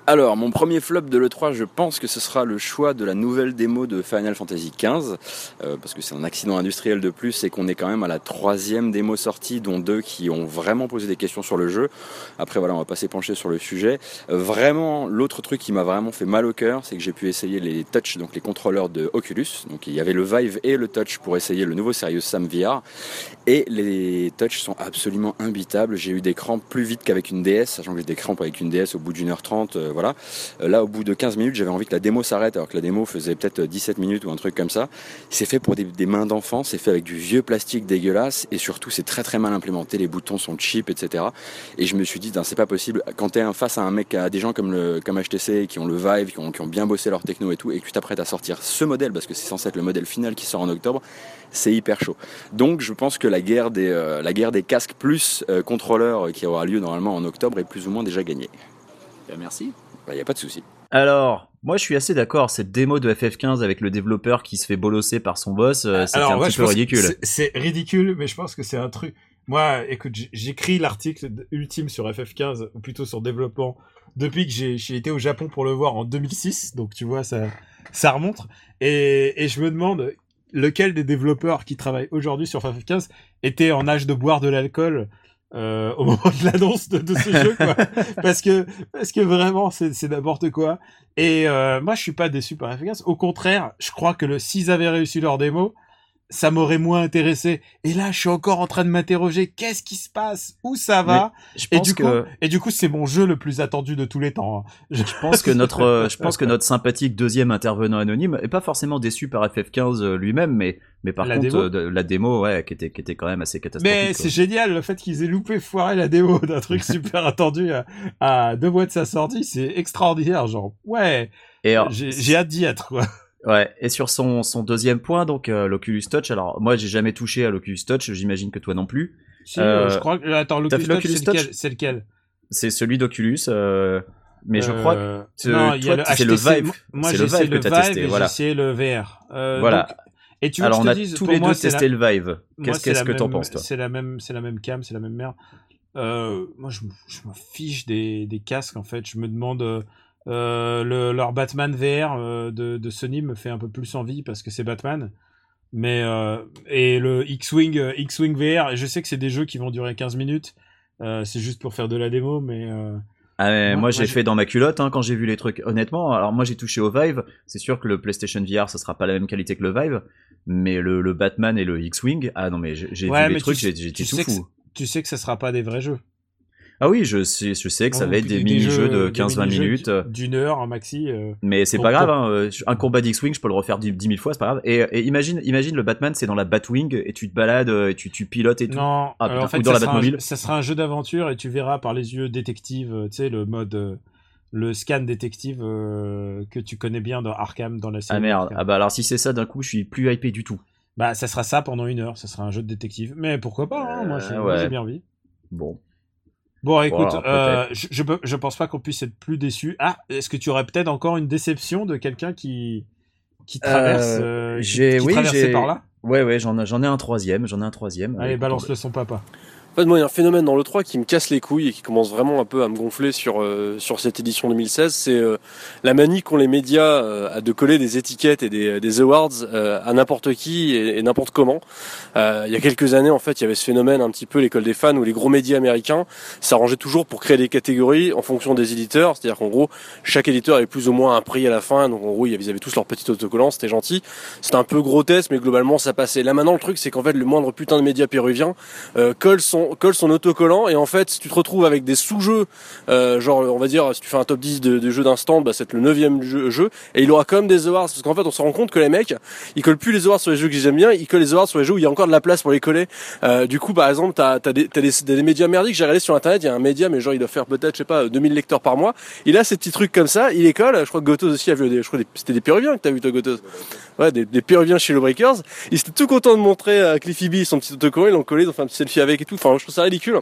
Alors, mon premier flop de l'E3, je pense que ce sera le choix de la nouvelle démo de Final Fantasy XV, euh, parce que c'est un accident industriel de plus et qu'on est quand même à la troisième démo sortie, dont deux qui ont vraiment posé des questions sur le jeu. Après, voilà, on va pas s'épancher sur le sujet. Euh, vraiment, l'autre truc qui m'a vraiment fait mal au cœur, c'est que j'ai pu essayer les touch, donc les contrôleurs de Oculus. Donc, il y avait le Vive et le touch pour essayer le nouveau Serious Sam VR. Et les touchs sont absolument imbitables. J'ai eu des crampes plus vite qu'avec une DS, sachant que j'ai des crampes avec une DS au bout d'une heure trente. Euh, voilà. Euh, là, au bout de 15 minutes, j'avais envie que la démo s'arrête, alors que la démo faisait peut-être 17 minutes ou un truc comme ça. C'est fait pour des, mains d'enfants, c'est fait avec du vieux plastique dégueulasse, et surtout, c'est très très mal implémenté. Les boutons sont cheap, etc. Et je me suis dit, c'est pas possible. Quand t'es face à un mec, à des gens comme le comme HTC qui ont le Vive, qui ont, qui ont bien bossé leur techno et tout, et que tu t'apprêtes à sortir ce modèle parce que c'est censé être le modèle final qui sort en octobre, c'est hyper chaud. Donc je pense que la guerre des, euh, la guerre des casques plus euh, contrôleurs euh, qui aura lieu normalement en octobre est plus ou moins déjà gagnée. merci. Il n'y a pas de souci. Alors, moi je suis assez d'accord, cette démo de FF15 avec le développeur qui se fait bolosser par son boss, euh, Alors, un ouais, petit peu ridicule. c'est- C'est ridicule, mais je pense que c'est un truc. Moi, écoute, j'écris l'article ultime sur FF15, ou plutôt sur développement, depuis que j'ai j'ai été au Japon pour le voir en 2006. Donc, tu vois, ça, ça remonte. Et, et je me demande lequel des développeurs qui travaillent aujourd'hui sur FF15 était en âge de boire de l'alcool euh, au <laughs> moment de l'annonce de, de ce jeu, quoi. <laughs> parce que parce que vraiment, c'est c'est n'importe quoi. Et euh, moi, je suis pas déçu par FF15. Au contraire, je crois que le s'ils avaient réussi leur démo, ça m'aurait moins intéressé. Et là, je suis encore en train de m'interroger. Qu'est-ce qui se passe? Où ça va? Je Et du que coup, et du coup, c'est mon jeu le plus attendu de tous les temps. hein. Je je pense que notre euh, je pense que <laughs> notre sympathique deuxième intervenant anonyme est pas forcément déçu par FF15 euh, lui-même, mais mais par La contre démo? euh, la démo ouais qui était qui était quand même assez catastrophique. Mais c'est génial le fait qu'ils aient loupé foiré la démo <laughs> d'un truc <laughs> super attendu à, à deux mois de sa sortie, c'est extraordinaire, genre ouais, Et alors, j'ai j'ai hâte d'y être quoi. Ouais, et sur son, son deuxième point, donc euh, l'Oculus Touch, alors moi j'ai jamais touché à l'Oculus Touch, j'imagine que toi non plus. Si, Euh, euh, je crois que attends, l'Oculus Touch, c'est lequel C'est celui d'Oculus, euh, mais je crois que c'est le. Vive. Moi, j'ai le essayé Vive le que Vive testé, et voilà. j'ai essayé le VR. Voilà. donc- et tu veux alors que on a dise, tous les moi, deux testé la- le Vive. Qu'est-ce la que t'en penses toi? C'est la même, c'est la même cam, c'est la même merde. Moi, je, je me fiche des, des casques en fait. Je me demande euh, le, leur Batman VR euh, de, de Sony me fait un peu plus envie parce que c'est Batman. Mais euh, et le X-wing, X-wing VR. et Je sais que c'est des jeux qui vont durer 15 minutes. C'est juste pour faire de la démo, mais Ah, Moi- j'ai fait dans ma culotte hein, quand j'ai vu les trucs. Honnêtement, alors moi j'ai touché au Vive. C'est sûr que le PlayStation VR, ça sera pas la même qualité que le Vive, mais le, le Batman et le X-wing, ah non mais j'ai Ouais, vu mais les trucs, j'étais tout sais que fou. tu sais que ça sera pas des vrais jeux. Ah oui, je sais, je sais que ça va être des, mini-jeux de 15-20 minutes. d'une heure, un maxi. euh. Mais c'est pas grave, hein, euh, un combat d'X-Wing, je peux le refaire 10 000 fois, c'est pas grave. Et, et imagine, imagine le Batman, c'est dans la Batwing et tu te balades, euh, et tu, tu pilotes et tout. Non, Ah, putain, en fait, ou dans ça, la sera un, Batmobile. ça sera un jeu d'aventure et tu verras par les yeux détective, tu sais, le mode, le scan détective euh, que tu connais bien dans Arkham, dans la série. Ah merde, ah bah alors si c'est ça, d'un coup, je suis plus hypé du tout. Bah, ça sera ça pendant une heure, ça sera un jeu de détective. Mais pourquoi pas, hein, moi, j'ai moi, ouais. j'ai bien envie. Bon. Bon, écoute, euh, je, je, peux- je pense pas qu'on puisse être plus déçu. Ah, est-ce que tu aurais peut-être encore une déception de quelqu'un qui qui traverse, euh, qui- oui, par là? Ouais, ouais, j'en ai, j'en ai un troisième, j'en ai un troisième. Allez, Écoute, balance le son papa. Fait, moi, il y a un phénomène dans le 3 qui me casse les couilles et qui commence vraiment un peu à me gonfler sur, euh, sur cette édition 2016. C'est euh, la manie qu'ont les médias euh, de coller des étiquettes et des, des awards euh, à n'importe qui et, n'importe comment. Il y a quelques années, en fait, il y avait ce phénomène un petit peu l'école des fans où les gros médias américains s'arrangeaient toujours pour créer des catégories en fonction des éditeurs. C'est-à-dire qu'en gros, chaque éditeur avait plus ou moins un prix à la fin. Donc en gros, ils avaient tous leur petit autocollant, c'était gentil. C'était un peu grotesque, mais globalement, ça passait. Là maintenant, le truc, c'est qu'en fait, le moindre putain de média péruvien colle son colle son autocollant et en fait si tu te retrouves avec des sous-jeux euh, genre on va dire si tu fais un top 10 de, de jeux d'instant bah c'est le neuvième jeu, jeu et il aura quand même des awards parce qu'en fait on se rend compte que les mecs ils collent plus les awards sur les jeux que j'aime bien ils collent les awards sur les jeux où il y a encore de la place pour les coller. Euh, du coup par exemple t'as as des, t'as des, des médias merdiques. J'ai regardé sur internet il y a un média mais genre il doit faire peut-être je sais pas 2000 lecteurs par mois. Il a ces petits trucs comme ça il les colle. Je crois que Gotos aussi a vu des, je crois c'était des péruviens que t'as vu toi Gotos. Ouais des, des péruviens chez Breakers ils étaient tout contents de montrer à Cliffy B son petit autocollant. Ils l'ont collé ils ont fait un petit selfie avec et tout je trouve ça ridicule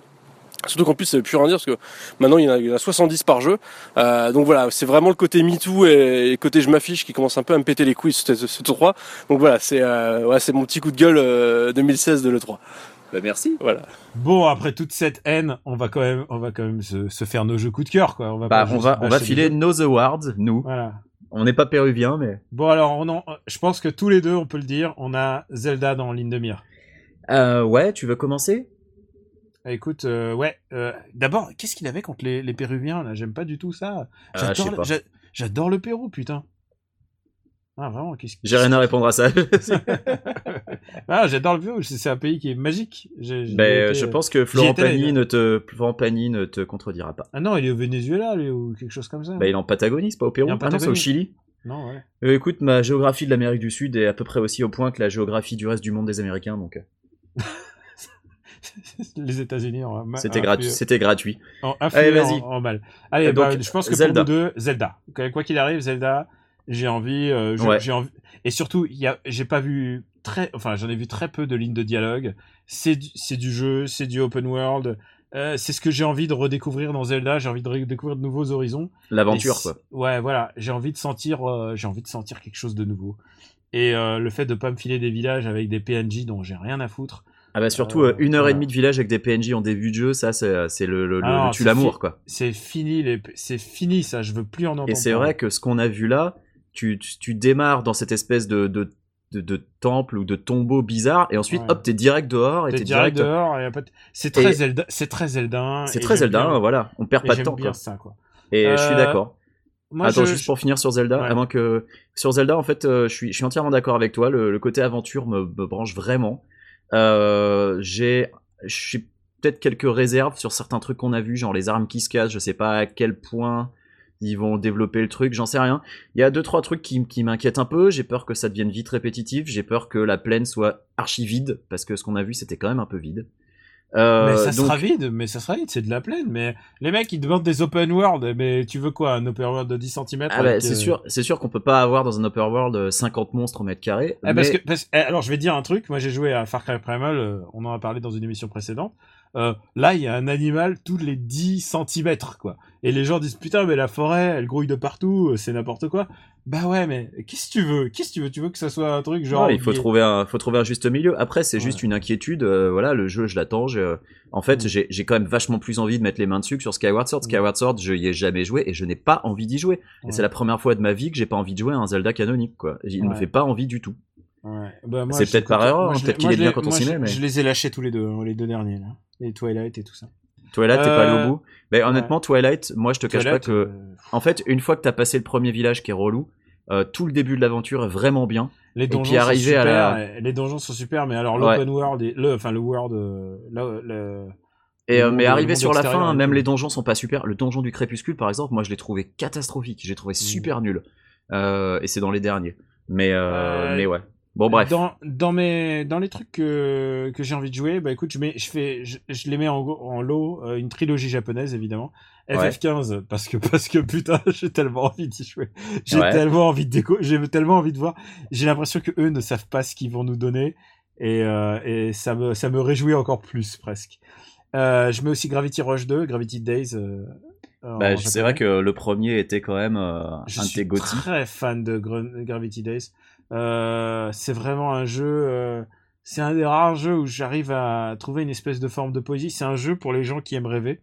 Surtout qu'en plus, ça veut plus rien dire parce que maintenant il y en a, il y en a 70 par jeu. Euh, donc voilà, c'est vraiment le côté MeToo et, et le côté je m'affiche qui commence un peu à me péter les couilles ce, ce, ce 3. Donc voilà, c'est euh, ouais, c'est mon petit coup de gueule euh, 2016 de l'E3. Bah merci. Voilà. Bon, après toute cette haine, on va quand même, on va quand même se, se faire nos jeux coup de cœur, quoi. On va, Bah, on va, on va bâcher filer nos awards, nous. Voilà. On n'est pas péruviens, mais. Bon, alors, on en, je pense que tous les deux, on peut le dire, on a Zelda dans ligne de mire. Euh, ouais, tu veux commencer? Écoute, euh, ouais. euh, D'abord, qu'est-ce qu'il avait contre les, les Péruviens là? J'aime pas du tout ça. Ah, J'adore, le- Pérou, putain. Ah, vraiment qu'est-ce que- J'ai rien à répondre à ça. <laughs> ah, j'adore le Pérou. C'est un pays qui est magique. Ben, été- je pense que Florent Pagny ne te, Florent Pagny ne te contredira pas. Ah non, il est au Venezuela, lui, ou quelque chose comme ça. Bah, il est en Patagonie, c'est pas au Pérou Ah non, c'est au. Chili. Non, ouais. Euh, écoute, ma géographie de l'Amérique du Sud est à peu près aussi au point que la géographie du reste du monde des Américains, donc euh, <laughs> <laughs> Les États-Unis en c'était gratuit. C'était gratuit. en- Allez, vas-y. En, en mal. Allez, donc, bah, je pense que Zelda. pour nous deux, Zelda. Quoi qu'il arrive, Zelda, j'ai envie, euh, Ouais. j'ai envie. Et surtout, j'ai pas vu très, enfin, j'en ai vu très peu de lignes de dialogue. C'est du, jeu, c'est du open world. Euh, c'est ce que j'ai envie de redécouvrir dans Zelda. J'ai envie de redécouvrir de nouveaux horizons. L'aventure, quoi. Ouais, voilà. J'ai envie de sentir, euh, j'ai envie de sentir quelque chose de nouveau. Et euh, le fait de pas me filer des villages avec des PNJ dont j'ai rien à foutre. Ah bah surtout Euh, euh, une heure et demie de village avec des PNJ en début de jeu, ça c'est c'est le, le, Ah le tue l'amour quoi. C'est fini les, c'est fini ça. Je veux plus en entendre. Et c'est vrai que ce qu'on a vu là, tu, tu, tu démarres dans cette espèce de, de, de, de temple ou de tombeau bizarre et ensuite Ouais. hop t'es direct dehors et T'es direct, direct. dehors. et C'est très Et- Zelda. C'est très Zelda. C'est très j'aime Zelda, bien- voilà. On perd pas de temps bien quoi. ça quoi. Et je suis Euh, d'accord. Moi, Attends, je- juste pour finir sur Zelda, Ouais. moins que sur Zelda, en fait, euh, je suis, je suis entièrement d'accord avec toi. Le, le côté aventure me, me branche vraiment. Euh, j'ai, j'ai peut-être quelques réserves sur certains trucs qu'on a vus, genre les armes qui se cassent. Je sais pas à quel point ils vont développer le truc, j'en sais rien. Il y a deux trois trucs qui, qui m'inquiètent un peu. J'ai peur que ça devienne vite répétitif. J'ai peur que la plaine soit archi vide parce que ce qu'on a vu c'était quand même un peu vide. Euh, mais ça donc- sera vide, mais ça sera vide, c'est de la plaine. Mais les mecs, ils demandent des open world. Mais tu veux quoi, un open world de 10 cm Ah bah, c'est sûr, c'est sûr qu'on peut pas avoir dans un open world euh, 50 monstres au mètre carré. Parce mais- que, parce- eh, alors je vais dire un truc, moi j'ai joué à Far Cry Primal, euh, on en a parlé dans une émission précédente. Euh, là, il y a un animal tous les 10 cm, quoi. Et les gens disent putain, mais la forêt, elle grouille de partout, euh, c'est n'importe quoi. Bah ouais, mais qu'est-ce que tu veux? Qu'est-ce que tu veux? Tu veux que ça soit un truc genre. Il faut trouver un, faut trouver un juste milieu. Après, c'est juste une inquiétude. euh, voilà, le jeu, je l'attends. En fait, Mm. j'ai, quand même vachement plus envie de mettre les mains dessus que sur Skyward Sword. Mm. Skyward Sword, je y ai jamais joué et je n'ai pas envie d'y jouer. Et c'est la première fois de ma vie que j'ai pas envie de jouer à un Zelda canonique, quoi. Il me Ouais. fait pas envie du tout. Ouais. Bah, C'est peut-être par erreur, hein, peut-être qu'il est bien quand on s'y met, mais- Je les ai lâchés tous les deux, hein, les deux derniers, là. Les Twilight et tout ça. Twilight, t'es pas allé Euh, au bout. Mais honnêtement, Twilight, moi, je te cache pas que, euh, en fait, une fois que t'as passé le premier village qui est relou, euh, tout le début de l'aventure est vraiment bien. Les donjons, puis sont à super, la- et- les donjons sont super, mais alors Ouais. l'open world, et, le, enfin le world, euh, le, le- Et euh, mais arrivé sur la fin, même les donjons sont pas super. Le donjon du crépuscule, par exemple, moi je l'ai trouvé catastrophique. J'ai Mm. trouvé super nul. Euh, et c'est dans les derniers. Mais euh, Euh, mais ouais. Bon bref. Dans, dans mes dans les trucs que, que j'ai envie de jouer, bah écoute, je mets je fais je, je les mets en, lot euh, une trilogie japonaise évidemment. Ouais. FF15 parce que <laughs> parce que putain, <laughs> j'ai tellement envie d'y jouer. J'ai Ouais. tellement envie de déco, j'ai tellement envie de voir. J'ai l'impression que eux ne savent pas ce qu'ils vont nous donner et euh, et ça me ça me réjouit encore plus presque. Euh, je mets aussi Gravity Rush 2, Gravity Days. Bah, c'est vrai que le premier était quand même Je un de suis tes gothis. très fan de Gra- Gravity Days. Euh, c'est vraiment un jeu. euh, c'est un des rares jeux où j'arrive à trouver une espèce de forme de poésie. C'est un jeu pour les gens qui aiment rêver.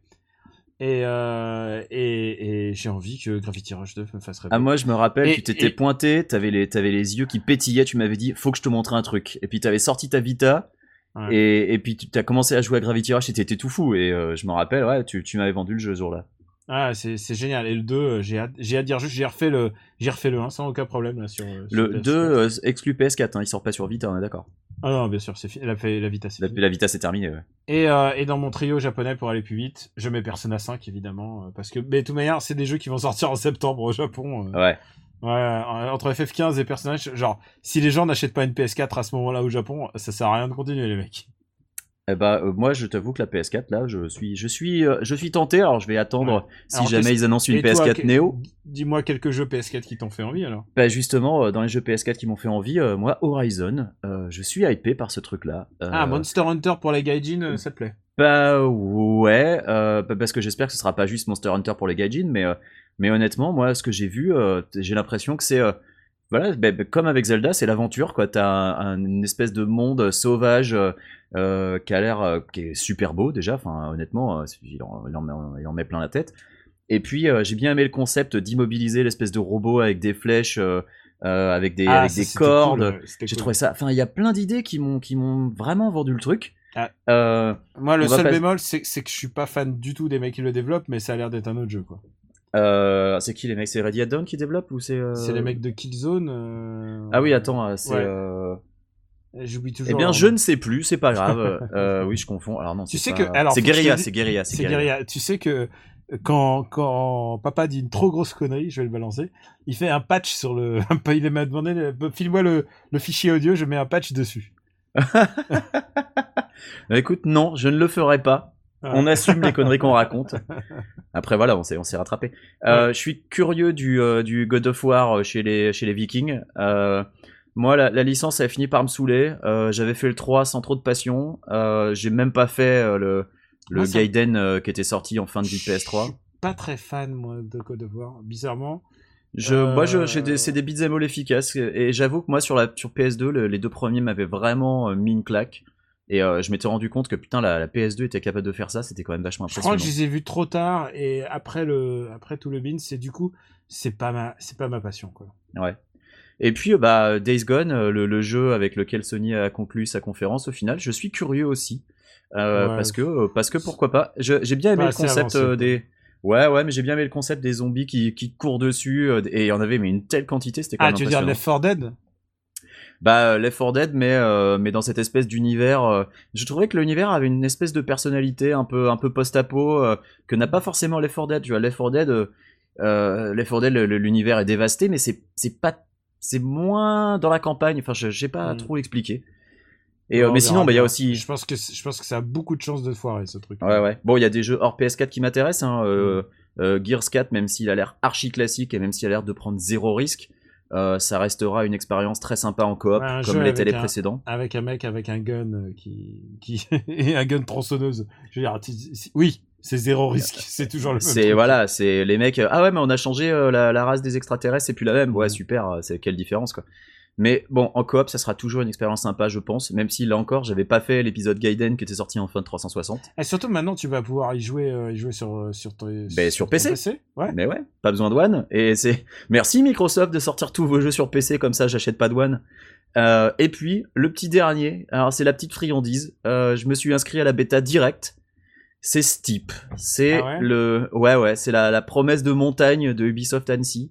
Et, euh, et, et j'ai envie que Gravity Rush 2 me fasse rêver. Ah moi je me rappelle, Et- tu t'étais pointé, t'avais les t'avais les yeux qui pétillaient, tu m'avais dit faut que je te montre un truc. Et puis t'avais sorti ta Vita. Ouais. Et, et puis tu as commencé à jouer à Gravity Rush et t'étais tout fou. Et je me rappelle, ouais, tu, tu m'avais vendu le jeu ce jour-là. Ah, c'est c'est génial. Et le 2, euh, j'ai hâte, j'ai hâte d'y rejouer. J'ai refait le, j'ai refait le 1 sans aucun problème là sur. euh, sur Le PS4. 2 euh, exclu PS4, hein, il sort pas sur Vita, on est d'accord. Ah non, bien sûr, c'est fini. La, la Vita, c'est La, fini. la Vita c'est terminé. Ouais. Et, euh, et dans mon trio japonais pour aller plus vite, je mets Persona 5 évidemment parce que mais de toute manière c'est des jeux qui vont sortir en septembre au Japon. euh. ouais. Ouais, entre FF15 et Persona, genre si les gens n'achètent pas une PS4 à ce moment-là au Japon, ça sert à rien de continuer les mecs. Eh bah, euh, moi, je t'avoue que la PS4, là, je suis, je suis, euh, je suis tenté. Alors, je vais attendre si Alors, jamais ils annoncent une Et toi, PS4 que- Neo. Dis-moi quelques jeux PS4 qui t'ont fait envie alors. Bah, justement, euh, dans les jeux PS4 qui m'ont fait envie, moi, Horizon, je suis hypé par ce truc-là. Ah, Monster Hunter pour les gaijin, ça te plaît? Bah ouais, bah, parce que j'espère que ce sera pas juste Monster Hunter pour les gaijin, mais mais honnêtement, moi, ce que j'ai vu, j'ai l'impression que c'est voilà, bah, bah, comme avec Zelda, c'est l'aventure quoi. T'as un, un- une espèce de monde sauvage euh, euh, qui a l'air euh, qui est super beau déjà. Enfin, honnêtement, euh, il, en, il en met, il en met plein la tête. Et puis j'ai bien aimé le concept d'immobiliser l'espèce de robot avec des flèches, avec des Ah, avec des cordes. cool, J'ai cool. trouvé ça. Enfin, il y a plein d'idées qui m'ont qui m'ont vraiment vendu le truc. Ah. Euh, Moi, le seul pas- bémol, c'est que je suis pas fan du tout des mecs qui le développent, mais ça a l'air d'être un autre jeu quoi. Euh, c'est qui les mecs? C'est Ready at Dawn qui développe ou c'est euh, C'est les mecs de Killzone. Ah oui, attends, c'est. Ouais. Euh, J'oublie toujours. Eh bien, je nom. ne sais plus, c'est pas grave. Euh, oui, je confonds. Alors non, Tu c'est sais pas- que- alors, c'est dise- c'est Guerilla, C'est guérilla. Tu sais que quand, quand papa dit une trop grosse connerie, je vais le balancer, il fait un patch sur le. <laughs> il m'a demandé, euh, file-moi le, le fichier audio, je mets un patch dessus. <laughs> Bah, écoute, non, je ne le ferai pas. Ah. On assume les conneries qu'on raconte. <laughs> Après, voilà, on s'est, on s'est rattrapé. Euh, Je suis curieux du, euh, du God of War euh, chez les, chez les Vikings. Euh, moi, la, la licence, elle a fini par me saouler. Euh, j'avais fait le 3 sans trop de passion. Euh, j'ai même pas fait euh, le, le ça- Gaiden qui était sorti en fin de vie de Je PS3. suis pas très fan, moi, de God of War, bizarrement. Je, Euh, moi, je, j'ai des- c'est des beat'em all efficaces. Et j'avoue que moi, sur, la, sur PS2, le- les deux premiers m'avaient vraiment mis une claque. Et euh, je m'étais rendu compte que putain, la, la PS2 était capable de faire ça. C'était quand même vachement Je crois impressionnant. que je les ai vus trop tard et après le, après tout le bin, c'est du coup, c'est pas ma, c'est pas ma passion, quoi. Ouais. Et puis, euh, bah, Days Gone, euh, le, le jeu avec lequel Sony a conclu sa conférence, au final, je suis curieux aussi. Euh, Ouais. parce, que, euh, parce que pourquoi pas. J'ai bien aimé Pas le concept avancé, des. Ouais, ouais, mais j'ai bien aimé le concept des zombies qui, qui courent dessus. et il y en avait, mais une telle quantité, c'était quand Ah, même tu veux dire. Left 4 Dead? Bah, Left 4 Dead, mais, euh, mais dans cette espèce d'univers. euh, je trouvais que l'univers avait une espèce de personnalité un peu, un peu post-apo euh, que n'a pas forcément Left 4 Dead. Tu vois, Left 4 Dead, Left 4 Dead, l'univers est dévasté, mais c'est c'est pas. C'est moins dans la campagne. Enfin, je sais pas Hmm. trop l'expliquer. Et, euh, mais sinon, bah, il y a aussi. Je pense que, je pense que ça a beaucoup de chances de foirer, ce truc. Ouais, ouais. Bon, il y a des jeux hors PS4 qui m'intéressent. Hein. Euh, euh, Gears 4, même s'il a l'air archi classique et même s'il a l'air de prendre zéro risque, ça restera une expérience très sympa en coop, Ouais, comme l'étaient les un- précédents. Avec un mec avec un gun qui, qui, <laughs> et un gun tronçonneuse. Je veux dire, oui, c'est zéro risque. C'est toujours le même. C'est voilà, c'est les mecs. Ah ouais, mais on a changé euh, la, la race des extraterrestres, c'est plus la même. Ouais, Mhm. super. euh, C'est quelle différence quoi. Mais bon, en coop, ça sera toujours une expérience sympa, je pense. Même si là encore, j'avais pas fait l'épisode Gaiden qui était sorti en fin de 360. Et surtout maintenant, tu vas pouvoir y jouer, euh, y jouer sur, sur, ton- Ben, sur ton PC. Ouais. Mais ouais, pas besoin de One. Et c'est merci Microsoft de sortir tous vos jeux sur PC comme ça, j'achète pas de One. Euh, et puis le petit dernier, alors c'est la petite friandise. Je me suis inscrit à la bêta direct. C'est Steep. C'est Ah ouais le ouais ouais, c'est la, la promesse de montagne de Ubisoft Annecy.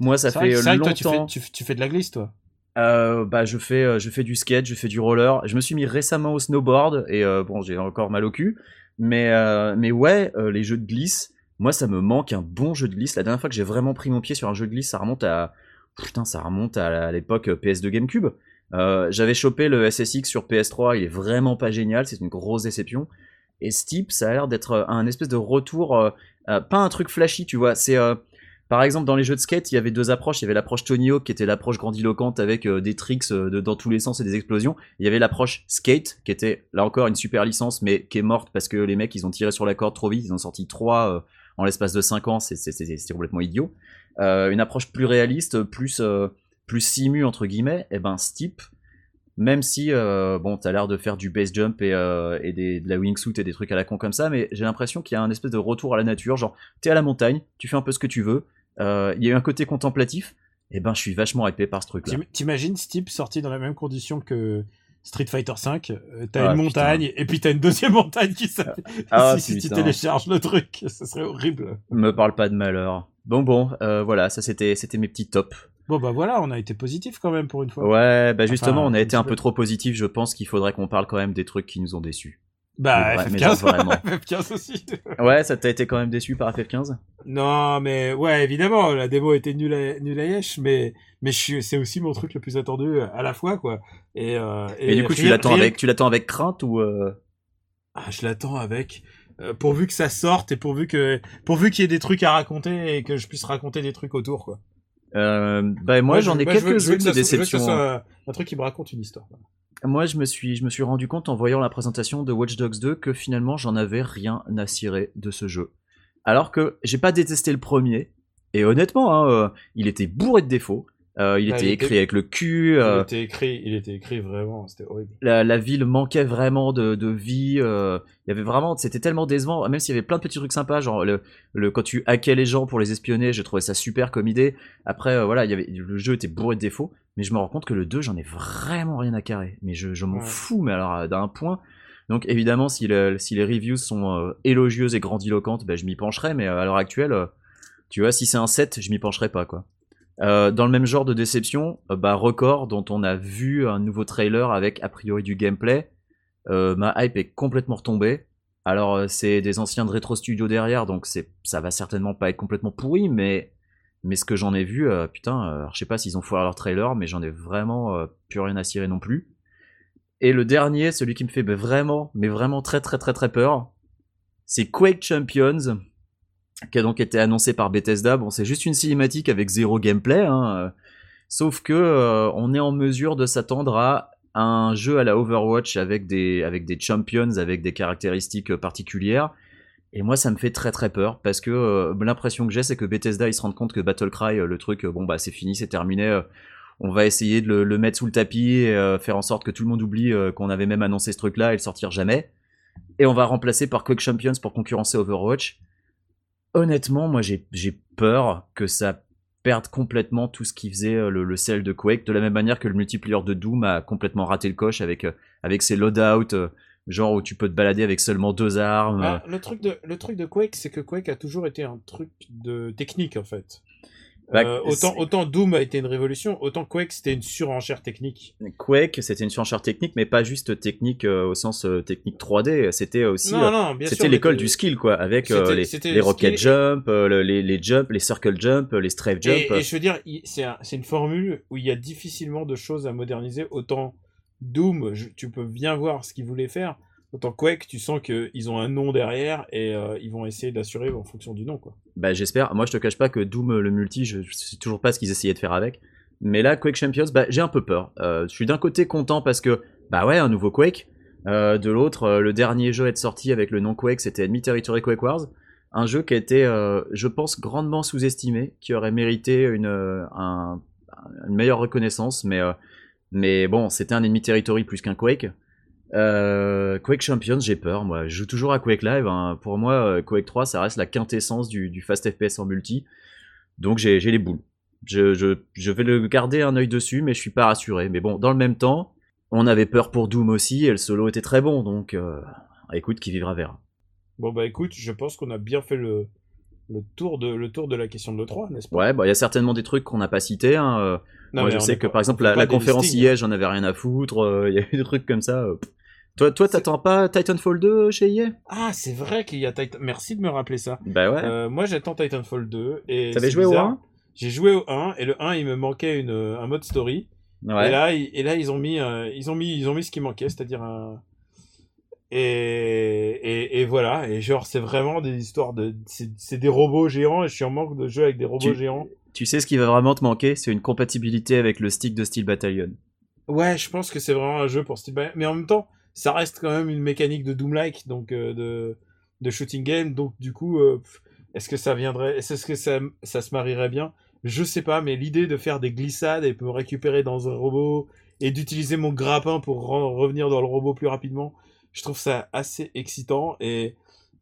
Moi, ça vrai fait c'est vrai que toi, longtemps. tu, fais, tu, tu fais de la glisse, toi. Euh, bah je fais euh, je fais du skate, je fais du roller. Je me suis mis récemment au snowboard et euh, bon j'ai encore mal au cul, mais euh, mais ouais euh, les jeux de glisse, moi ça me manque un bon jeu de glisse. La dernière fois que j'ai vraiment pris mon pied sur un jeu de glisse, ça remonte à putain ça remonte à, l'époque euh, PS2 GameCube. Euh, J'avais chopé le SSX sur PS3, il est vraiment pas génial, c'est une grosse déception. Et Steep, ça a l'air d'être un espèce de retour, euh, euh, pas un truc flashy, tu vois. C'est euh, par exemple, dans les jeux de skate, il y avait deux approches. Il y avait l'approche Tony Hawk, qui était l'approche grandiloquente avec euh, des tricks euh, dans tous les sens et des explosions. Il y avait l'approche skate, qui était là encore une super licence, mais qui est morte parce que les mecs, ils ont tiré sur la corde trop vite. Ils ont sorti trois euh, en l'espace de cinq ans. C'est- complètement idiot. Euh, une approche plus réaliste, plus euh, plus simu entre guillemets. Et ben Steep, même si euh, bon, t'as l'air de faire du base jump et, euh, et des, de la wingsuit et des trucs à la con comme ça, mais j'ai l'impression qu'il y a un espèce de retour à la nature. Genre, t'es à la montagne, tu fais un peu ce que tu veux. Euh, Il y a eu un côté contemplatif. Et ben, je suis vachement hypé par ce truc-là. T'im- T'imagines Steep sorti dans la même condition que Street Fighter V T'as Ah, une montagne et puis t'as une deuxième <laughs> montagne qui s'appelle. <laughs> Ah, si, si tu télécharges le truc, <laughs> ce serait horrible. Me parle pas de malheur. Bon, bon, voilà, ça c'était c'était mes petits tops. Bon bah voilà, on a été positif quand même pour une fois. Ouais, bah justement, Enfin, on a été un peu peu. trop positif. Je pense qu'il faudrait qu'on parle quand même des trucs qui nous ont déçus. Bah Mais vra- mais FF15, genre vraiment. <laughs> FF15 aussi. <laughs> Ouais, ça t'a été quand même déçu par FF15 non mais ouais évidemment la démo était nulle à, nulle à Yesh, mais mais c'est aussi mon truc le plus attendu à la fois quoi. Et, euh, Et, du coup, tu l'attends avec, tu l'attends avec crainte ou euh, Ah, je l'attends avec. euh, pourvu que ça sorte et pourvu que pourvu qu'il y ait des trucs à raconter et que je puisse raconter des trucs autour quoi. Euh, Bah moi, Ouais, j'en je- ai bah, quelques-unes que de déceptions. un truc qui me raconte une histoire. Moi, je me suis, je me suis rendu compte en voyant la présentation de Watch Dogs 2 que finalement, j'en avais rien à cirer de ce jeu. Alors que j'ai pas détesté le premier, et honnêtement, hein, euh, il était bourré de défauts. Euh, il était il écrit était- avec le cul. Il euh, était écrit, il était écrit vraiment, c'était horrible. la, la ville manquait vraiment de, de vie. euh, il y avait vraiment, c'était tellement décevant. Même s'il y avait plein de petits trucs sympas, genre le, le quand tu hackais les gens pour les espionner, j'ai trouvé ça super comme idée. Après, euh, voilà, il y avait le jeu était bourré de défauts, mais je me rends compte que le 2, j'en ai vraiment rien à carrer. Mais je, je m'en Ouais. fous, mais alors euh, d'un point. Donc évidemment, si, le- si les reviews sont euh, élogieuses et grandiloquentes, ben, je m'y pencherai. Mais à l'heure actuelle, Tu vois, si c'est un 7, je m'y pencherai pas, quoi. Euh, dans le même genre de déception, euh, bah, Record, dont on a vu un nouveau trailer avec a priori du gameplay, euh, ma hype est complètement retombée. Alors, euh, c'est des anciens de Retro Studio derrière, donc ça va certainement pas être complètement pourri, mais, mais ce que j'en ai vu, euh, putain, euh, je sais pas s'ils ont foiré leur trailer, mais j'en ai vraiment plus rien à cirer non plus. Et le dernier, celui qui me fait bah, vraiment, mais vraiment très très très très peur, c'est Quake Champions, qui a donc été annoncé par Bethesda. Bon, c'est juste une cinématique avec zéro gameplay, hein, euh, sauf que euh, on est en mesure de s'attendre à un jeu à la Overwatch avec des avec des champions, avec des caractéristiques euh, particulières. Et moi, ça me fait très très peur parce que l'impression que j'ai, c'est que Bethesda ils se rendent compte que Battlecry, le truc, bon bah c'est fini, c'est terminé. on va essayer de le, mettre sous le tapis et faire en sorte que tout le monde oublie qu'on avait même annoncé ce truc-là et le sortir jamais. Et on va remplacer par Quake Champions pour concurrencer Overwatch. Honnêtement, moi j'ai peur que ça perde complètement tout ce qui faisait euh, le, le sel de Quake, de la même manière que le multiplayer de Doom a complètement raté le coche avec, euh, avec ses loadouts, euh, genre où tu peux te balader avec seulement deux armes. Ah, le, truc de, le truc de Quake, c'est que Quake a toujours été un truc de technique, en fait. Bah, Euh, autant, Doom a été une révolution, autant Quake, c'était une surenchère technique. Quake, c'était une surenchère technique, mais pas juste technique euh, au sens euh, technique 3D, c'était aussi... C'était l'école du skill, quoi, avec les, rocket jump, le- les, les jump, les circle jump, les strafe jump. Et, et je veux dire, c'est un- c'est une formule où il y a difficilement de choses à moderniser. Autant Doom, je- tu peux bien voir ce qu'ils voulaient faire. Autant Quake, tu sens qu'ils ont un nom derrière et euh, ils vont essayer d'assurer en fonction du nom. Quoi. Bah j'espère. Moi je te cache pas que Doom euh, le multi, je, sais toujours pas ce qu'ils essayaient de faire avec. Mais là Quake Champions, bah j'ai un peu peur. Euh, je suis d'un côté content parce que bah ouais un nouveau Quake. De l'autre, le dernier jeu à être sorti avec le nom Quake, c'était Enemy Territory Quake Wars, un jeu qui a été, je pense, grandement sous-estimé, qui aurait mérité une un- une meilleure reconnaissance, mais mais bon, c'était un Enemy Territory plus qu'un Quake. Euh, Quake Champions, j'ai peur, moi. Je joue toujours à Quake Live. hein. Pour moi, euh, Quake 3, ça reste la quintessence du, du fast FPS en multi. Donc j'ai les boules. Je, je, je vais le garder un œil dessus, mais je suis pas rassuré. Mais bon, dans le même temps, on avait peur pour Doom aussi, et le solo était très bon, donc euh, écoute, qui vivra verra. Bon, bah écoute, je pense qu'on a bien fait le, le, tour, de, le tour de la question de l'E3, n'est-ce pas? Ouais, bah il y a certainement des trucs qu'on n'a pas cités. Hein. Non, Moi, je sais que pas- par exemple la, la conférence listings, EA, j'en avais rien à foutre. euh, Il y a eu des trucs comme ça. euh, pff. Toi, toi, t'attends pas Titanfall 2 chez EA Ah, c'est vrai qu'il y a Titan... Merci de me rappeler ça. Bah ouais. Euh, moi, j'attends Titanfall 2. et T'avais joué au bizarre. 1 J'ai joué au 1 et le 1 il me manquait une, un mode story. Ouais. Et là, ils- et là ils ont mis, euh, ils ont mis, ils ont mis ce qui manquait, c'est-à-dire un. Et, et, et voilà, et genre c'est vraiment des histoires de, c'est des robots géants et je suis en manque de jeux avec des robots Tu- géants. Tu sais ce qui va vraiment te manquer? C'est une compatibilité avec le stick de Steel Battalion. Ouais, je pense que c'est vraiment un jeu pour Steel Ball- mais en même temps, ça reste quand même une mécanique de Doom-like, donc euh, de, shooting game, donc du coup, euh, est-ce que ça viendrait, est-ce que ça, se marierait bien? Je sais pas, mais l'idée de faire des glissades et de me récupérer dans un robot et d'utiliser mon grappin pour re- revenir dans le robot plus rapidement, je trouve ça assez excitant et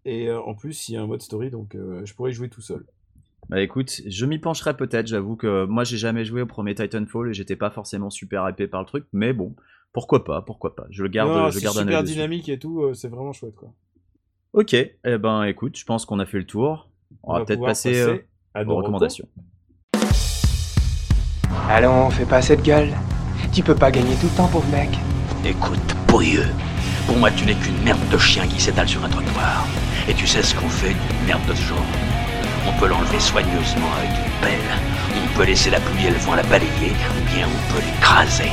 euh, en plus il y a un mode story, donc je pourrais jouer tout seul. Bah écoute, je m'y pencherai peut-être. J'avoue que moi j'ai jamais joué au premier Titanfall et j'étais pas forcément super hypé par le truc, mais bon, pourquoi pas, pourquoi pas. Je le garde, Non, je c'est garde un super dessus. dynamique et tout, euh, c'est vraiment chouette quoi. Ok, eh ben écoute, je pense qu'on a fait le tour. On, va, peut-être passer, passer euh, à aux nos recommandations. Allons, fais pas cette gueule. Tu peux pas gagner tout le temps, pauvre mec. Écoute, pourrieux, pour moi tu n'es qu'une merde de chien qui s'étale sur un trottoir. Et tu sais ce qu'on fait d'une merde de ce genre? On peut l'enlever soigneusement avec une pelle, on peut laisser la pluie et le vent la balayer, ou bien on peut l'écraser.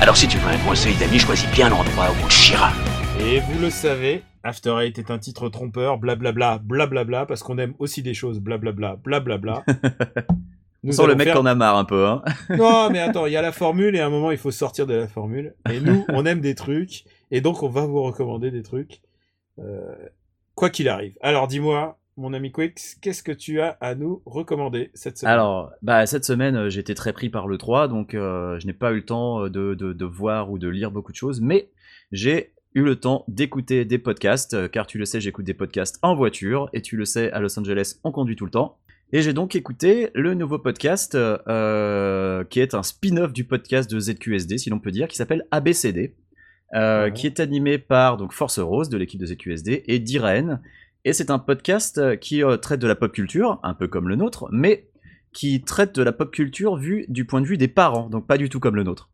Alors si tu veux un conseil d'amis, choisis bien l'endroit où on te chiera. Et vous le savez, After Eight est un titre trompeur, blablabla, blablabla, parce qu'on aime aussi des choses blablabla, blablabla. <laughs> On sent le mec faire- qu'on a marre un peu, hein. <laughs> Non, mais attends, il y a la formule et à un moment il faut sortir de la formule. Et nous, on aime des trucs, et donc on va vous recommander des trucs, euh, quoi qu'il arrive. Alors dis-moi, mon ami Quix, qu'est-ce que tu as à nous recommander cette semaine? Alors, bah, cette semaine, euh, j'étais très pris par le 3, donc euh, je n'ai pas eu le temps euh, de, de, de voir ou de lire beaucoup de choses, mais j'ai eu le temps d'écouter des podcasts, euh, car tu le sais, j'écoute des podcasts en voiture, et tu le sais, à Los Angeles, on conduit tout le temps. Et j'ai donc écouté le nouveau podcast, euh, qui est un spin-off du podcast de ZQSD, si l'on peut dire, qui s'appelle ABCD, euh, Ouais. qui est animé par donc Force Rose de l'équipe de ZQSD et Diren. Et c'est un podcast euh, qui euh, traite de la pop culture, un peu comme le nôtre, mais qui traite de la pop culture vue du point de vue des parents, donc pas du tout comme le nôtre.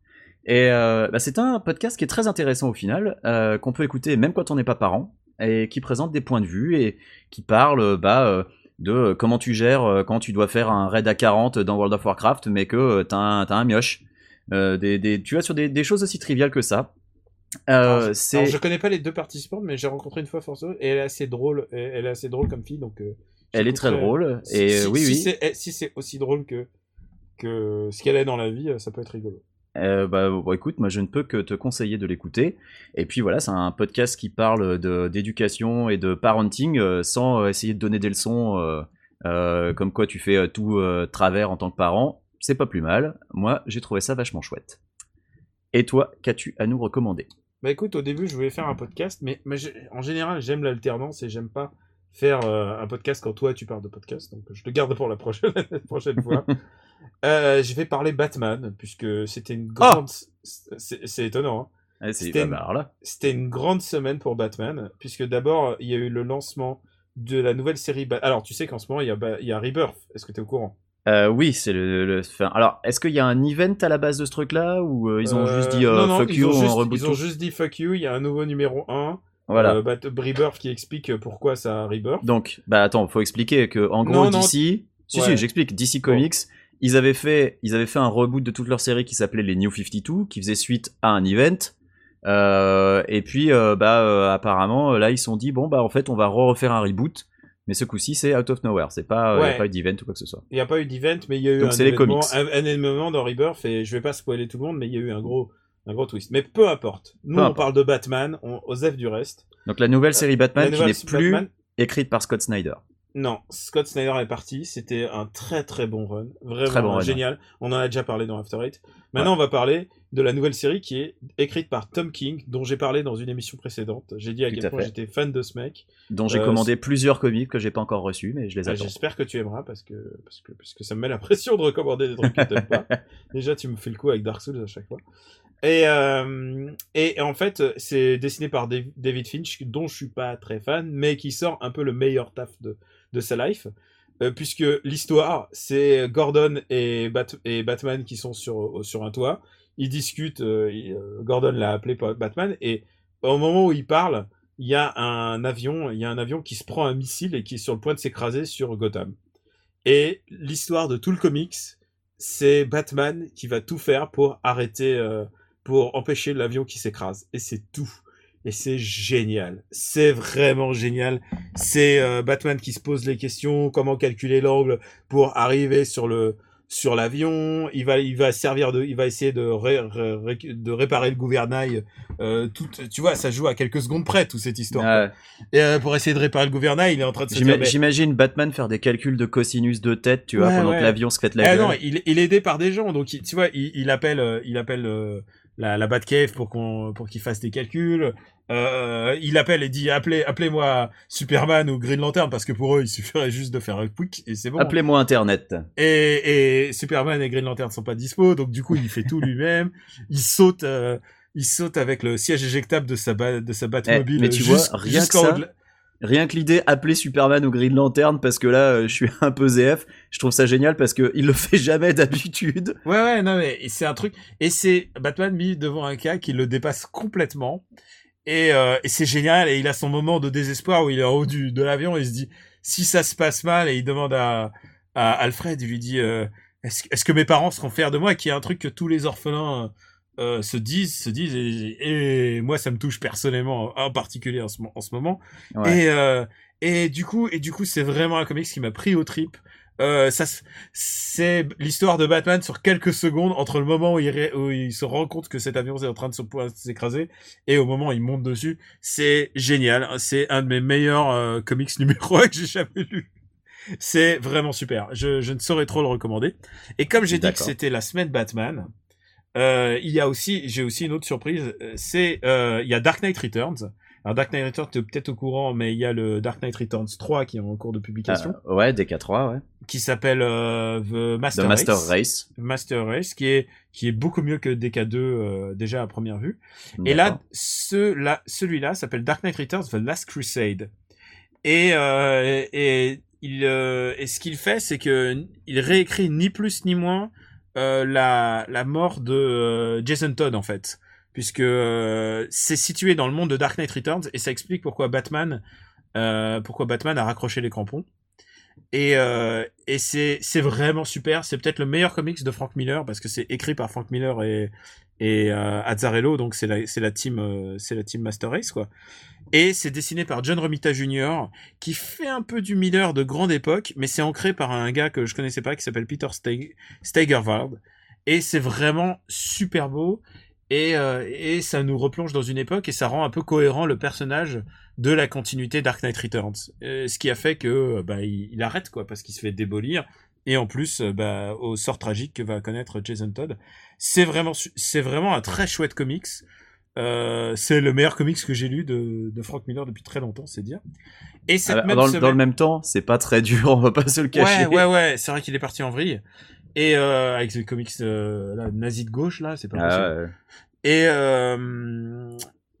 Et euh, bah, c'est un podcast qui est très intéressant au final, qu'on peut écouter même quand on n'est pas parent, et qui présente des points de vue et qui parle bah, de comment tu gères quand tu dois faire un raid à 40 dans World of Warcraft, mais que t'as un, un mioche. Tu vois, sur des choses aussi triviales que ça. Euh, Alors, je connais pas les deux participantes, mais j'ai rencontré une fois Forceau et elle est assez drôle. Elle est assez drôle comme fille, donc. euh, Elle est très drôle, et, si, oui, si oui. c'est- eh, Si c'est aussi drôle que que ce qu'elle est dans la vie, euh, ça peut être rigolo. Euh, bah, bon, écoute, moi je ne peux que te conseiller de l'écouter. Et puis voilà, c'est un podcast qui parle de- d'éducation et de parenting sans essayer de donner des leçons comme quoi tu fais tout travers en tant que parent. C'est pas plus mal. Moi, j'ai trouvé ça vachement chouette. Et toi, qu'as-tu à nous recommander? Bah écoute, au début, je voulais faire un podcast, mais, en général, j'aime l'alternance et j'aime pas faire euh, un podcast quand toi tu parles de podcast. Donc je le garde pour la prochaine, <laughs> la prochaine fois. <laughs> Euh, je vais parler Batman, puisque c'était une grande. c'est c'est étonnant, hein. Ah, C'était une- grande semaine pour Batman, puisque d'abord, il y a eu le lancement de la nouvelle série. Ba- Alors, tu sais qu'en ce moment, il y a, Ba- il y a Rebirth. Est-ce que tu es au courant? Euh, oui, c'est le, le- enfin, alors, est-ce qu'il y a un event à la base de ce truc-là ou euh, ils ont Euh, juste dit euh, non, non, fuck ils you, ont on juste, reboot Ils ont juste dit fuck you. Il y a un nouveau numéro 1. Voilà. Euh, Bat- Rebirth qui explique pourquoi ça a Rebirth. Donc, bah attends, faut expliquer que en gros Non. DC, si Ouais. si, j'explique, DC Comics, ils avaient fait, ils avaient fait un reboot de toute leur série qui s'appelait les New 52, qui faisait suite à un event. Euh, et puis, euh, bah euh, apparemment, là ils se sont dit bon bah en fait on va refaire un reboot, mais ce coup-ci c'est out of nowhere, c'est pas, euh, y a pas eu d'event ou quoi que ce soit. Il n'y a pas eu d'event, mais il y a eu Donc un, c'est les événement, comics. un, un événement dans Rebirth, et je vais pas spoiler tout le monde, mais il y a eu un gros, un gros twist. Mais peu importe. Nous, Peu on importe. parle de Batman, on, osef du reste. Donc la nouvelle série Batman la qui n'est plus Batman- écrite par Scott Snyder. Non, Scott Snyder est parti. C'était un très très bon run, vraiment Très bon run. génial. On en a déjà parlé dans After Eight. Maintenant, on va parler de la nouvelle série qui est écrite par Tom King, dont j'ai parlé dans une émission précédente. J'ai dit à Tout quel à point j'étais fan de ce mec. Dont j'ai Euh, commandé plusieurs comics que j'ai pas encore reçus, mais je les Ah, attends. J'espère que tu aimeras parce que, parce que parce que ça me met la <laughs> pression de recommander des trucs que t'aimes pas. <laughs> Déjà, tu me fais le coup avec Dark Souls à chaque fois. Et, euh, et en fait, c'est dessiné par Dav- David Finch, dont je suis pas très fan, mais qui sort un peu le meilleur taf de, de sa life. Euh, puisque l'histoire, c'est Gordon et, Bat- et Batman qui sont sur, sur un toit. Ils discutent, euh, euh, Gordon l'a appelé Batman, et au moment où ils parlent, il y a un avion, il y a un avion qui se prend un missile et qui est sur le point de s'écraser sur Gotham. Et l'histoire de tout le comics, c'est Batman qui va tout faire pour arrêter, euh, pour empêcher l'avion qui s'écrase. Et c'est tout. Et c'est génial. C'est vraiment génial. C'est euh, Batman qui se pose les questions, comment calculer l'angle pour arriver sur le sur l'avion. Il va il va servir de il va essayer de ré- de réparer le gouvernail. Euh, tout, tu vois, ça joue à quelques secondes près toute cette histoire. Ouais. Et euh, pour essayer de réparer le gouvernail, il est en train de se mais- J'imagine Batman faire des calculs de cosinus de tête, tu vois, Ouais, pendant ouais. que l'avion se pète la Eh gueule. non, il, il est aidé par des gens, donc il- tu vois, il, il appelle, euh, il appelle euh, la, la Batcave pour qu'on, pour qu'il fasse des calculs. Euh, il appelle et dit appelez, appelez-moi Superman ou Green Lantern parce que pour eux il suffirait juste de faire un quick et c'est bon. Appelez-moi Internet. Et, et Superman et Green Lantern sont pas dispo, donc du coup il fait tout lui-même. Il saute, euh, il saute avec le siège éjectable de sa ba- de sa Eh, Batmobile. mais tu vois, rien que ça, rien que l'idée appeler Superman ou Green Lantern parce que là, euh, je suis un peu ZF, je trouve ça génial parce que il le fait jamais d'habitude. <laughs> Ouais, ouais, non, mais c'est un truc. Et c'est Batman mis devant un cas qui le dépasse complètement. Et, euh, c'est génial. Et il a son moment de désespoir où il est en haut du, de l'avion et il se dit si ça se passe mal. Et il demande à, à Alfred, il lui dit euh, est-ce est-ce que mes parents seront fiers de moi Qui est un truc que tous les orphelins euh, se disent, se disent. Et, et moi, ça me touche personnellement, en particulier en ce, en ce moment. Ouais. Et, euh, et du coup, et du coup, c'est vraiment un comics qui m'a pris au trip. Euh, ça, c'est l'histoire de Batman sur quelques secondes entre le moment où il, ré- où il se rend compte que cet avion est en train de se- de s'écraser et au moment où il monte dessus. C'est génial. C'est un de mes meilleurs euh, comics <laughs> numéro 1 que j'ai jamais lu. C'est vraiment super. Je, je ne saurais trop le recommander. Et comme j'ai dit que c'était la semaine Batman, euh, il y a aussi, j'ai aussi une autre surprise. euh, C'est, euh, il y a Dark Knight Returns. Alors Dark Knight Returns, tu es peut-être au courant, mais il y a le Dark Knight Returns 3 qui est en cours de publication, Euh, ouais, DK3, ouais. qui s'appelle euh, The Master The Master Race. Race. Master Race, qui est qui est beaucoup mieux que DK2 euh, déjà à première vue. Et là, ce, là celui-là s'appelle Dark Knight Returns The Last Crusade. Et, euh, et, il, euh, et ce qu'il fait, c'est que il réécrit ni plus ni moins euh, la, la mort de euh, Jason Todd en fait, puisque euh, c'est situé dans le monde de Dark Knight Returns et ça explique pourquoi Batman, euh, pourquoi Batman a raccroché les crampons. Et, euh, c'est vraiment super. C'est peut-être le meilleur comics de Frank Miller parce que c'est écrit par Frank Miller et euh, Azzarello, donc c'est la team euh, c'est la team Master Race quoi. Et c'est dessiné par John Romita Jr. qui fait un peu du Miller de grande époque, mais c'est ancré par un gars que je connaissais pas qui s'appelle Peter Steg- Steigerwald. Et c'est vraiment super beau. Et ça nous replonge dans une époque et ça rend un peu cohérent le personnage de la continuité Dark Knight Returns. Euh, ce qui a fait que euh, bah, il, il arrête quoi parce qu'il se fait démolir et en plus euh, bah, au sort tragique que va connaître Jason Todd. C'est vraiment c'est vraiment un très chouette comics. Euh, c'est le meilleur comics que j'ai lu de, de Frank Miller depuis très longtemps, c'est dire. Et cette même dans, semaine- dans le même temps, c'est pas très dur, on va pas se le cacher. Ouais, ouais, ouais, c'est vrai qu'il est parti en vrille. Et euh, avec les comics euh, là, nazis de gauche, là, c'est pas Ah, possible. ouais. Et, euh,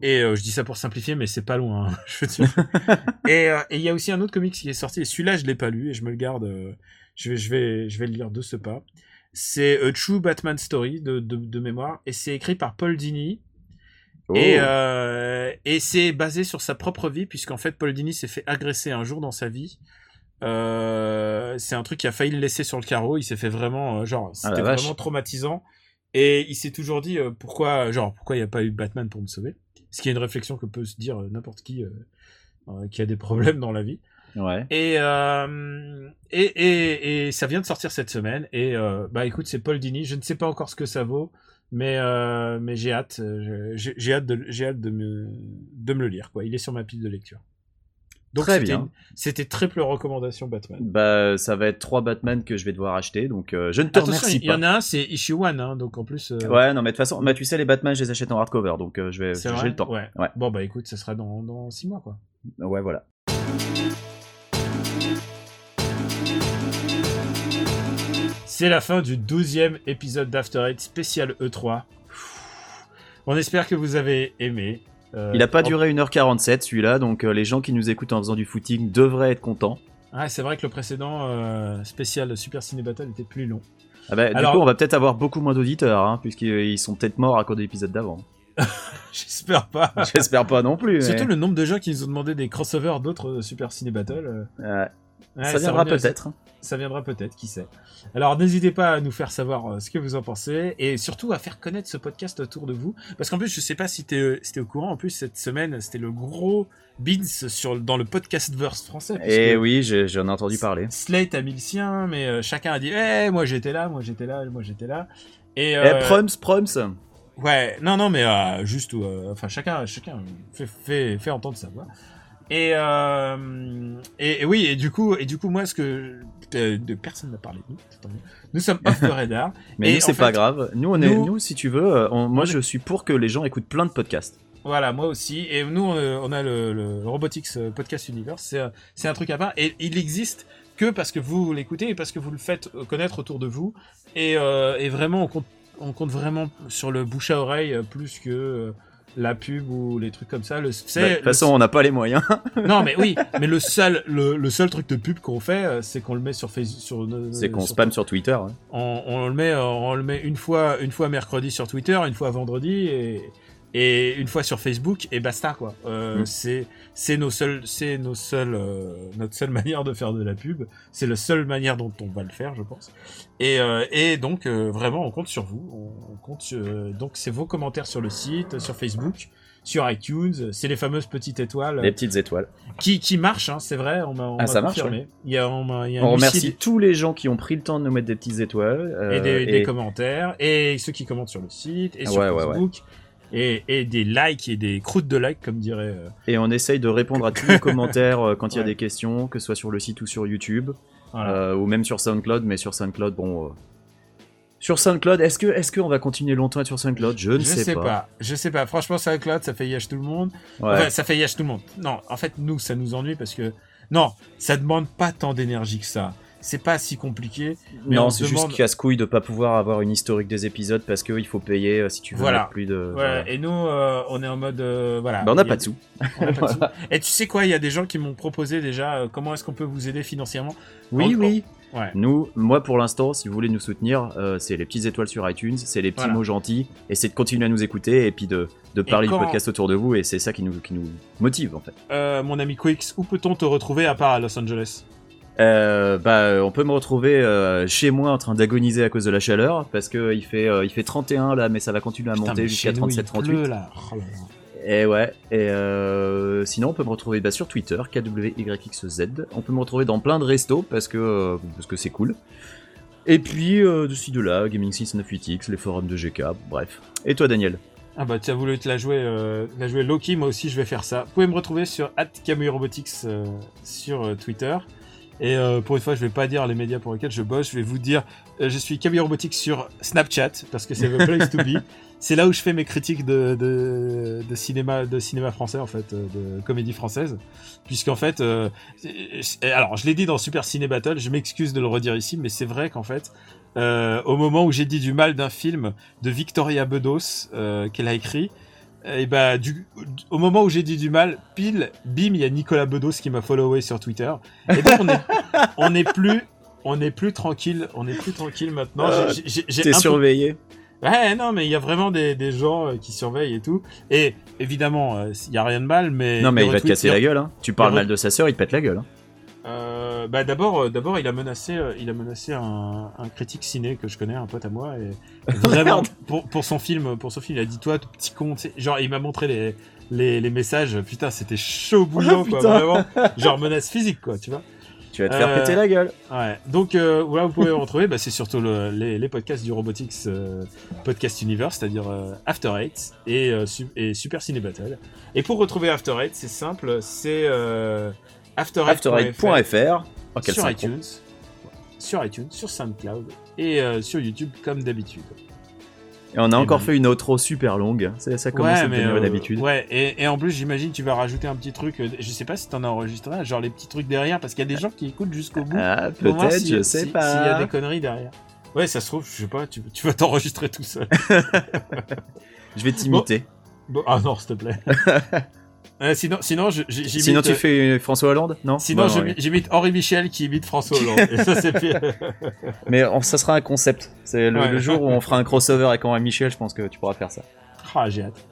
et euh, je dis ça pour simplifier, mais c'est pas loin, hein, <laughs> je veux dire. <laughs> et euh, et il y a aussi un autre comics qui est sorti, et celui-là, je l'ai pas lu, et je me le garde, euh, je, vais, je, vais, je vais le lire de ce pas. C'est A True Batman Story de, de, de mémoire, et c'est écrit par Paul Dini. Oh. Et, et c'est basé sur sa propre vie, puisqu'en fait, Paul Dini s'est fait agresser un jour dans sa vie. C'est un truc qui a failli le laisser sur le carreau. Il s'est fait vraiment, genre, Ah, c'était vraiment traumatisant. Et il s'est toujours dit pourquoi, genre, pourquoi il n'y a pas eu Batman pour me sauver? Ce qui est une réflexion que peut se dire euh, n'importe qui euh, euh, qui a des problèmes dans la vie. Ouais. Et, euh, et, et, et ça vient de sortir cette semaine. Et euh, bah écoute, c'est Paul Dini. Je ne sais pas encore ce que ça vaut, mais mais j'ai hâte. J'ai j'ai hâte de j'ai hâte de me de me le lire. Quoi, il est sur ma pile de lecture. Donc Très c'était bien. C'était triple recommandation Batman. Bah, ça va être trois Batman que je vais devoir acheter, donc euh, je ne te Attention, remercie il y en pas. a un, c'est issue one, hein, donc en plus. euh, Ouais, non, mais de toute façon, bah, tu sais, les Batman, je les achète en hardcover, donc euh, je vais, j'ai le temps. Ouais. Ouais. Bon bah écoute, ça sera dans dans six mois quoi. Ouais, voilà. C'est la fin du 12e épisode d'After Eight spécial E3. On espère que vous avez aimé. Euh, Il a pas duré 1h47 celui-là, donc euh, les gens qui nous écoutent en faisant du footing devraient être contents. Ah, c'est vrai que le précédent euh, spécial Super Ciné Battle était plus long. Ah bah, Alors- Du coup, on va peut-être avoir beaucoup moins d'auditeurs, hein, puisqu'ils ils sont peut-être morts à cause de l'épisode d'avant. <laughs> J'espère pas. <laughs> J'espère pas non plus. mais- Surtout le nombre de gens qui nous ont demandé des crossovers d'autres Super Ciné Battle. Ouais. ouais, ça viendra peut-être. Ça viendra peut-être, qui sait. Alors n'hésitez pas à nous faire savoir euh, ce que vous en pensez et surtout à faire connaître ce podcast autour de vous. Parce qu'en plus, je sais pas si t'es si t'es au courant, en plus cette semaine, c'était le gros Beans sur, dans le podcastverse français. Et Eh oui, j'en ai entendu parler. Slate a mis le sien, mais euh, chacun a dit Eh, moi j'étais là, moi j'étais là, moi j'étais là. Et, Eh, euh, Prums, Prums Ouais, non, non, mais euh, juste, euh, enfin, chacun, chacun fait, fait, fait entendre sa voix. Et, euh, et, et oui, et du coup, et du coup, moi, ce que de, de- personne n'a parlé de nous. Nous sommes off the <laughs> radar. Mais c'est pas grave. Nous, on est, nous- nous, si tu veux, euh, on- moi, je suis pour que les gens écoutent plein de podcasts. Voilà, moi aussi. Et nous, on, euh, a le, le Robotics euh, Podcast Universe. C'est, c'est un truc à part. Et il existe que parce que vous l'écoutez et parce que vous le faites connaître autour de vous. Et, euh, et vraiment, on compte, on compte vraiment sur le bouche à oreille plus que euh, la pub ou les trucs comme ça. Le, Bah, De toute façon, on n'a pas les moyens. <laughs> non, mais oui, mais le seul, le, le seul truc de pub qu'on fait, euh, c'est qu'on le met sur Facebook, sur, nos- c'est qu'on spam sur Twitter. on, on le met, euh, on le met une fois, une fois mercredi sur Twitter, une fois vendredi et, et une fois sur Facebook et basta quoi. Euh, Mm. C'est, c'est nos seuls, c'est nos seuls, euh, notre seule <laughs> manière de faire de la pub. C'est la seule manière dont on va le faire, je pense. Et, euh, et donc euh, vraiment, on compte sur vous. On, on compte sur, donc c'est vos commentaires sur le site, sur Facebook. Sur iTunes, c'est les fameuses petites étoiles Les petites étoiles. qui, qui marchent, hein, c'est vrai, on m'a on Ah, ça marche, confirmé. Il y a, on m'a- il y a un On remercie tous les gens qui ont pris le temps de nous mettre des petites étoiles. euh, et des, des commentaires, et ceux qui commentent sur le site, et sur Ouais, ouais, Facebook, Et, et des likes et des croûtes de likes, comme dirait. euh, Et on essaye de répondre à tous les <laughs> commentaires euh, quand il y a Ouais. des questions, que ce soit sur le site ou sur YouTube, Voilà. euh, ou même sur SoundCloud. Mais sur SoundCloud, bon. euh, Sur SoundCloud, est-ce que est-ce qu'on va continuer longtemps sur SoundCloud? Je ne je sais, pas. Je sais pas. Franchement, SoundCloud, ça fait yèche tout le monde. Ouais. Enfin, ça fait yèche tout le monde. Non, en fait, nous, ça nous ennuie parce que non, ça demande pas tant d'énergie que ça. C'est pas si compliqué. Mais non, on c'est se juste demande- casse-couille de pas pouvoir avoir une historique des épisodes parce qu'il faut payer euh, si tu veux Voilà. plus de. Ouais, voilà. et nous, euh, on est en mode. euh, voilà. Bah, on n'a Il pas a- de sous. <laughs> on a pas de sous. Et tu sais quoi, il y a des gens qui m'ont proposé déjà euh, comment est-ce qu'on peut vous aider financièrement. Oui, En- oui. Ouais. Nous, moi pour l'instant, si vous voulez nous soutenir, euh, c'est les petites étoiles sur iTunes, c'est les petits Voilà. mots gentils, et c'est de continuer à nous écouter et puis de, de parler quand- du podcast autour de vous, et c'est ça qui nous, qui nous motive en fait. Euh, mon ami Quix, où peut-on te retrouver à part à Los Angeles? Euh, bah, on peut me retrouver euh, chez moi en train d'agoniser à cause de la chaleur, parce que il fait, euh, il fait 31 là, mais ça va continuer à Putain, monter jusqu'à chez nous, il 37-38. pleut, là. Oh là là. Et ouais, et euh, sinon on peut me retrouver bah, sur Twitter, KWYXZ. On peut me retrouver dans plein de restos parce que euh, parce que c'est cool. Et puis euh, de ci de là, Gaming 698X, les forums de GK, bref. Et toi Daniel? Ah bah tu as voulu te la jouer, euh, la jouer Loki, moi aussi je vais faire ça. Vous pouvez me retrouver sur @camurobotics euh, sur euh, Twitter. Et euh, pour une fois, je vais pas dire les médias pour lesquels je bosse, je vais vous dire, euh, je suis Camille Robotics sur Snapchat parce que c'est the place to be. <laughs> C'est là où je fais mes critiques de, de, de cinéma, de cinéma français en fait, euh, de comédie française, puisqu'en fait, euh, alors je l'ai dit dans Super Ciné Battle, je m'excuse de le redire ici, mais c'est vrai qu'en fait, au moment où j'ai dit du mal d'un film de Victoria Bedos qu'elle a écrit, et bah du, au moment où j'ai dit du mal, pile, bim, il y a Nicolas Bedos qui m'a followé sur Twitter. Et donc on est, on est plus, on est plus tranquille, on est plus tranquille maintenant. Euh, T'es peu- surveillé Ouais, non, mais il y a vraiment des, des gens euh, qui surveillent et tout. Et évidemment, euh, il y a rien de mal, mais Non mais il va te casser la gueule, hein. Tu parles les mal de sa sœur, il te pète la gueule. Hein. Euh, bah d'abord, euh, d'abord, il a menacé, euh, il a menacé un, un critique ciné que je connais, un pote à moi, et <laughs> vraiment Merde. pour, pour son film, pour son film, il a dit toi, tout petit con, tu sais, genre il m'a montré les, les, les messages, putain, c'était chaud <laughs> bouillant, quoi, vraiment, genre menace physique, quoi, tu vois. Tu vas te faire Euh, péter la gueule. Ouais. Donc euh, voilà, vous pouvez retrouver, bah, c'est surtout le- les, les podcasts du Robotics euh, Podcast Universe, c'est-à-dire euh, After Eight et, euh, et Super Ciné Battle. Et pour retrouver After Eight, c'est simple, c'est euh, afterite.fr. Oh, sur iTunes, sur iTunes, sur SoundCloud et euh, sur YouTube comme d'habitude. Et on a Et encore ben- fait une outro super longue. Ça, ça commence à devenir euh, une habitude. Ouais, et, et en plus, j'imagine tu vas rajouter un petit truc. euh, Je sais pas si t'en as enregistré, un, genre les petits trucs derrière, parce qu'il y a des gens qui écoutent jusqu'au bout. Ah, peut-être, si- je sais si- pas. S'il y a des conneries derrière. Ouais, ça se trouve, je sais pas, tu, tu vas t'enregistrer tout seul. <laughs> Je vais t'imiter. Bon, ah non, s'il te plaît. <laughs> Euh, sinon, sinon, j'imite. Sinon, tu euh, fais François Hollande Non? Sinon, oui. j'imite Henri Michel qui imite François Hollande. Et ça, pire. <laughs> Mais on- ça sera un concept. C'est le, Ouais. le jour où on fera un crossover avec Henri Michel, je pense que tu pourras faire ça. Ah, j'ai hâte.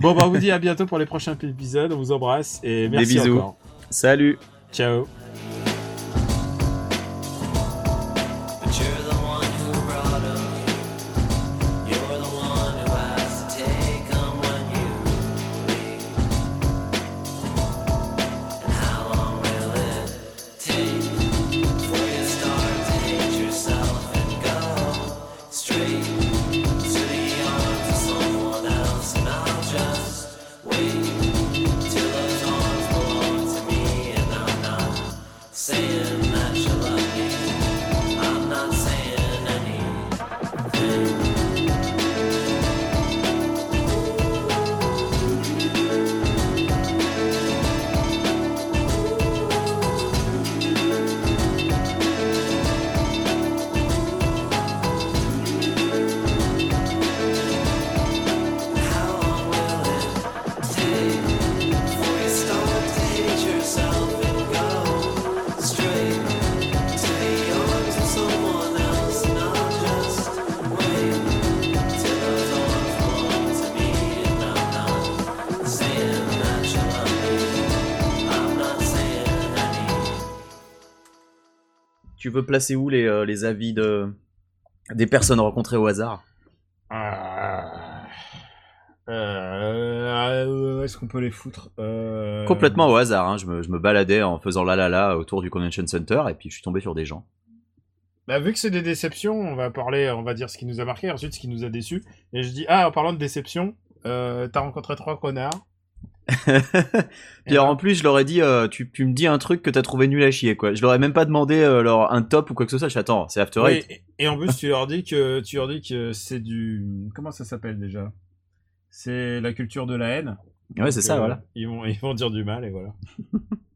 Bon, bah, on vous dit à bientôt pour les prochains épisodes. On vous embrasse et merci Des bisous. encore. Salut Ciao. Placer où les, euh, les avis de des personnes rencontrées au hasard? Ah. Euh, Est-ce qu'on peut les foutre? Euh, Complètement au hasard. hein. Je, me, je me baladais en faisant la la la autour du Convention Center et puis je suis tombé sur des gens. Bah, vu que c'est des déceptions, on va parler, on va dire ce qui nous a marqué, ensuite ce qui nous a déçus. Et je dis, ah, en parlant de déception, euh, t'as rencontré trois connards. <laughs> Puis alors, en plus, je leur ai dit, euh, tu, tu me dis un truc que t'as trouvé nul à chier, quoi. Je leur ai même pas demandé euh, leur, un top ou quoi que ce soit. Je suis, attends, c'est After Eight. et, et en plus, tu leur dis que, tu leur dis que c'est du, comment ça s'appelle déjà? C'est la culture de la haine. Ouais, c'est ça, euh, voilà. Ils vont, ils vont dire du mal et voilà. <laughs>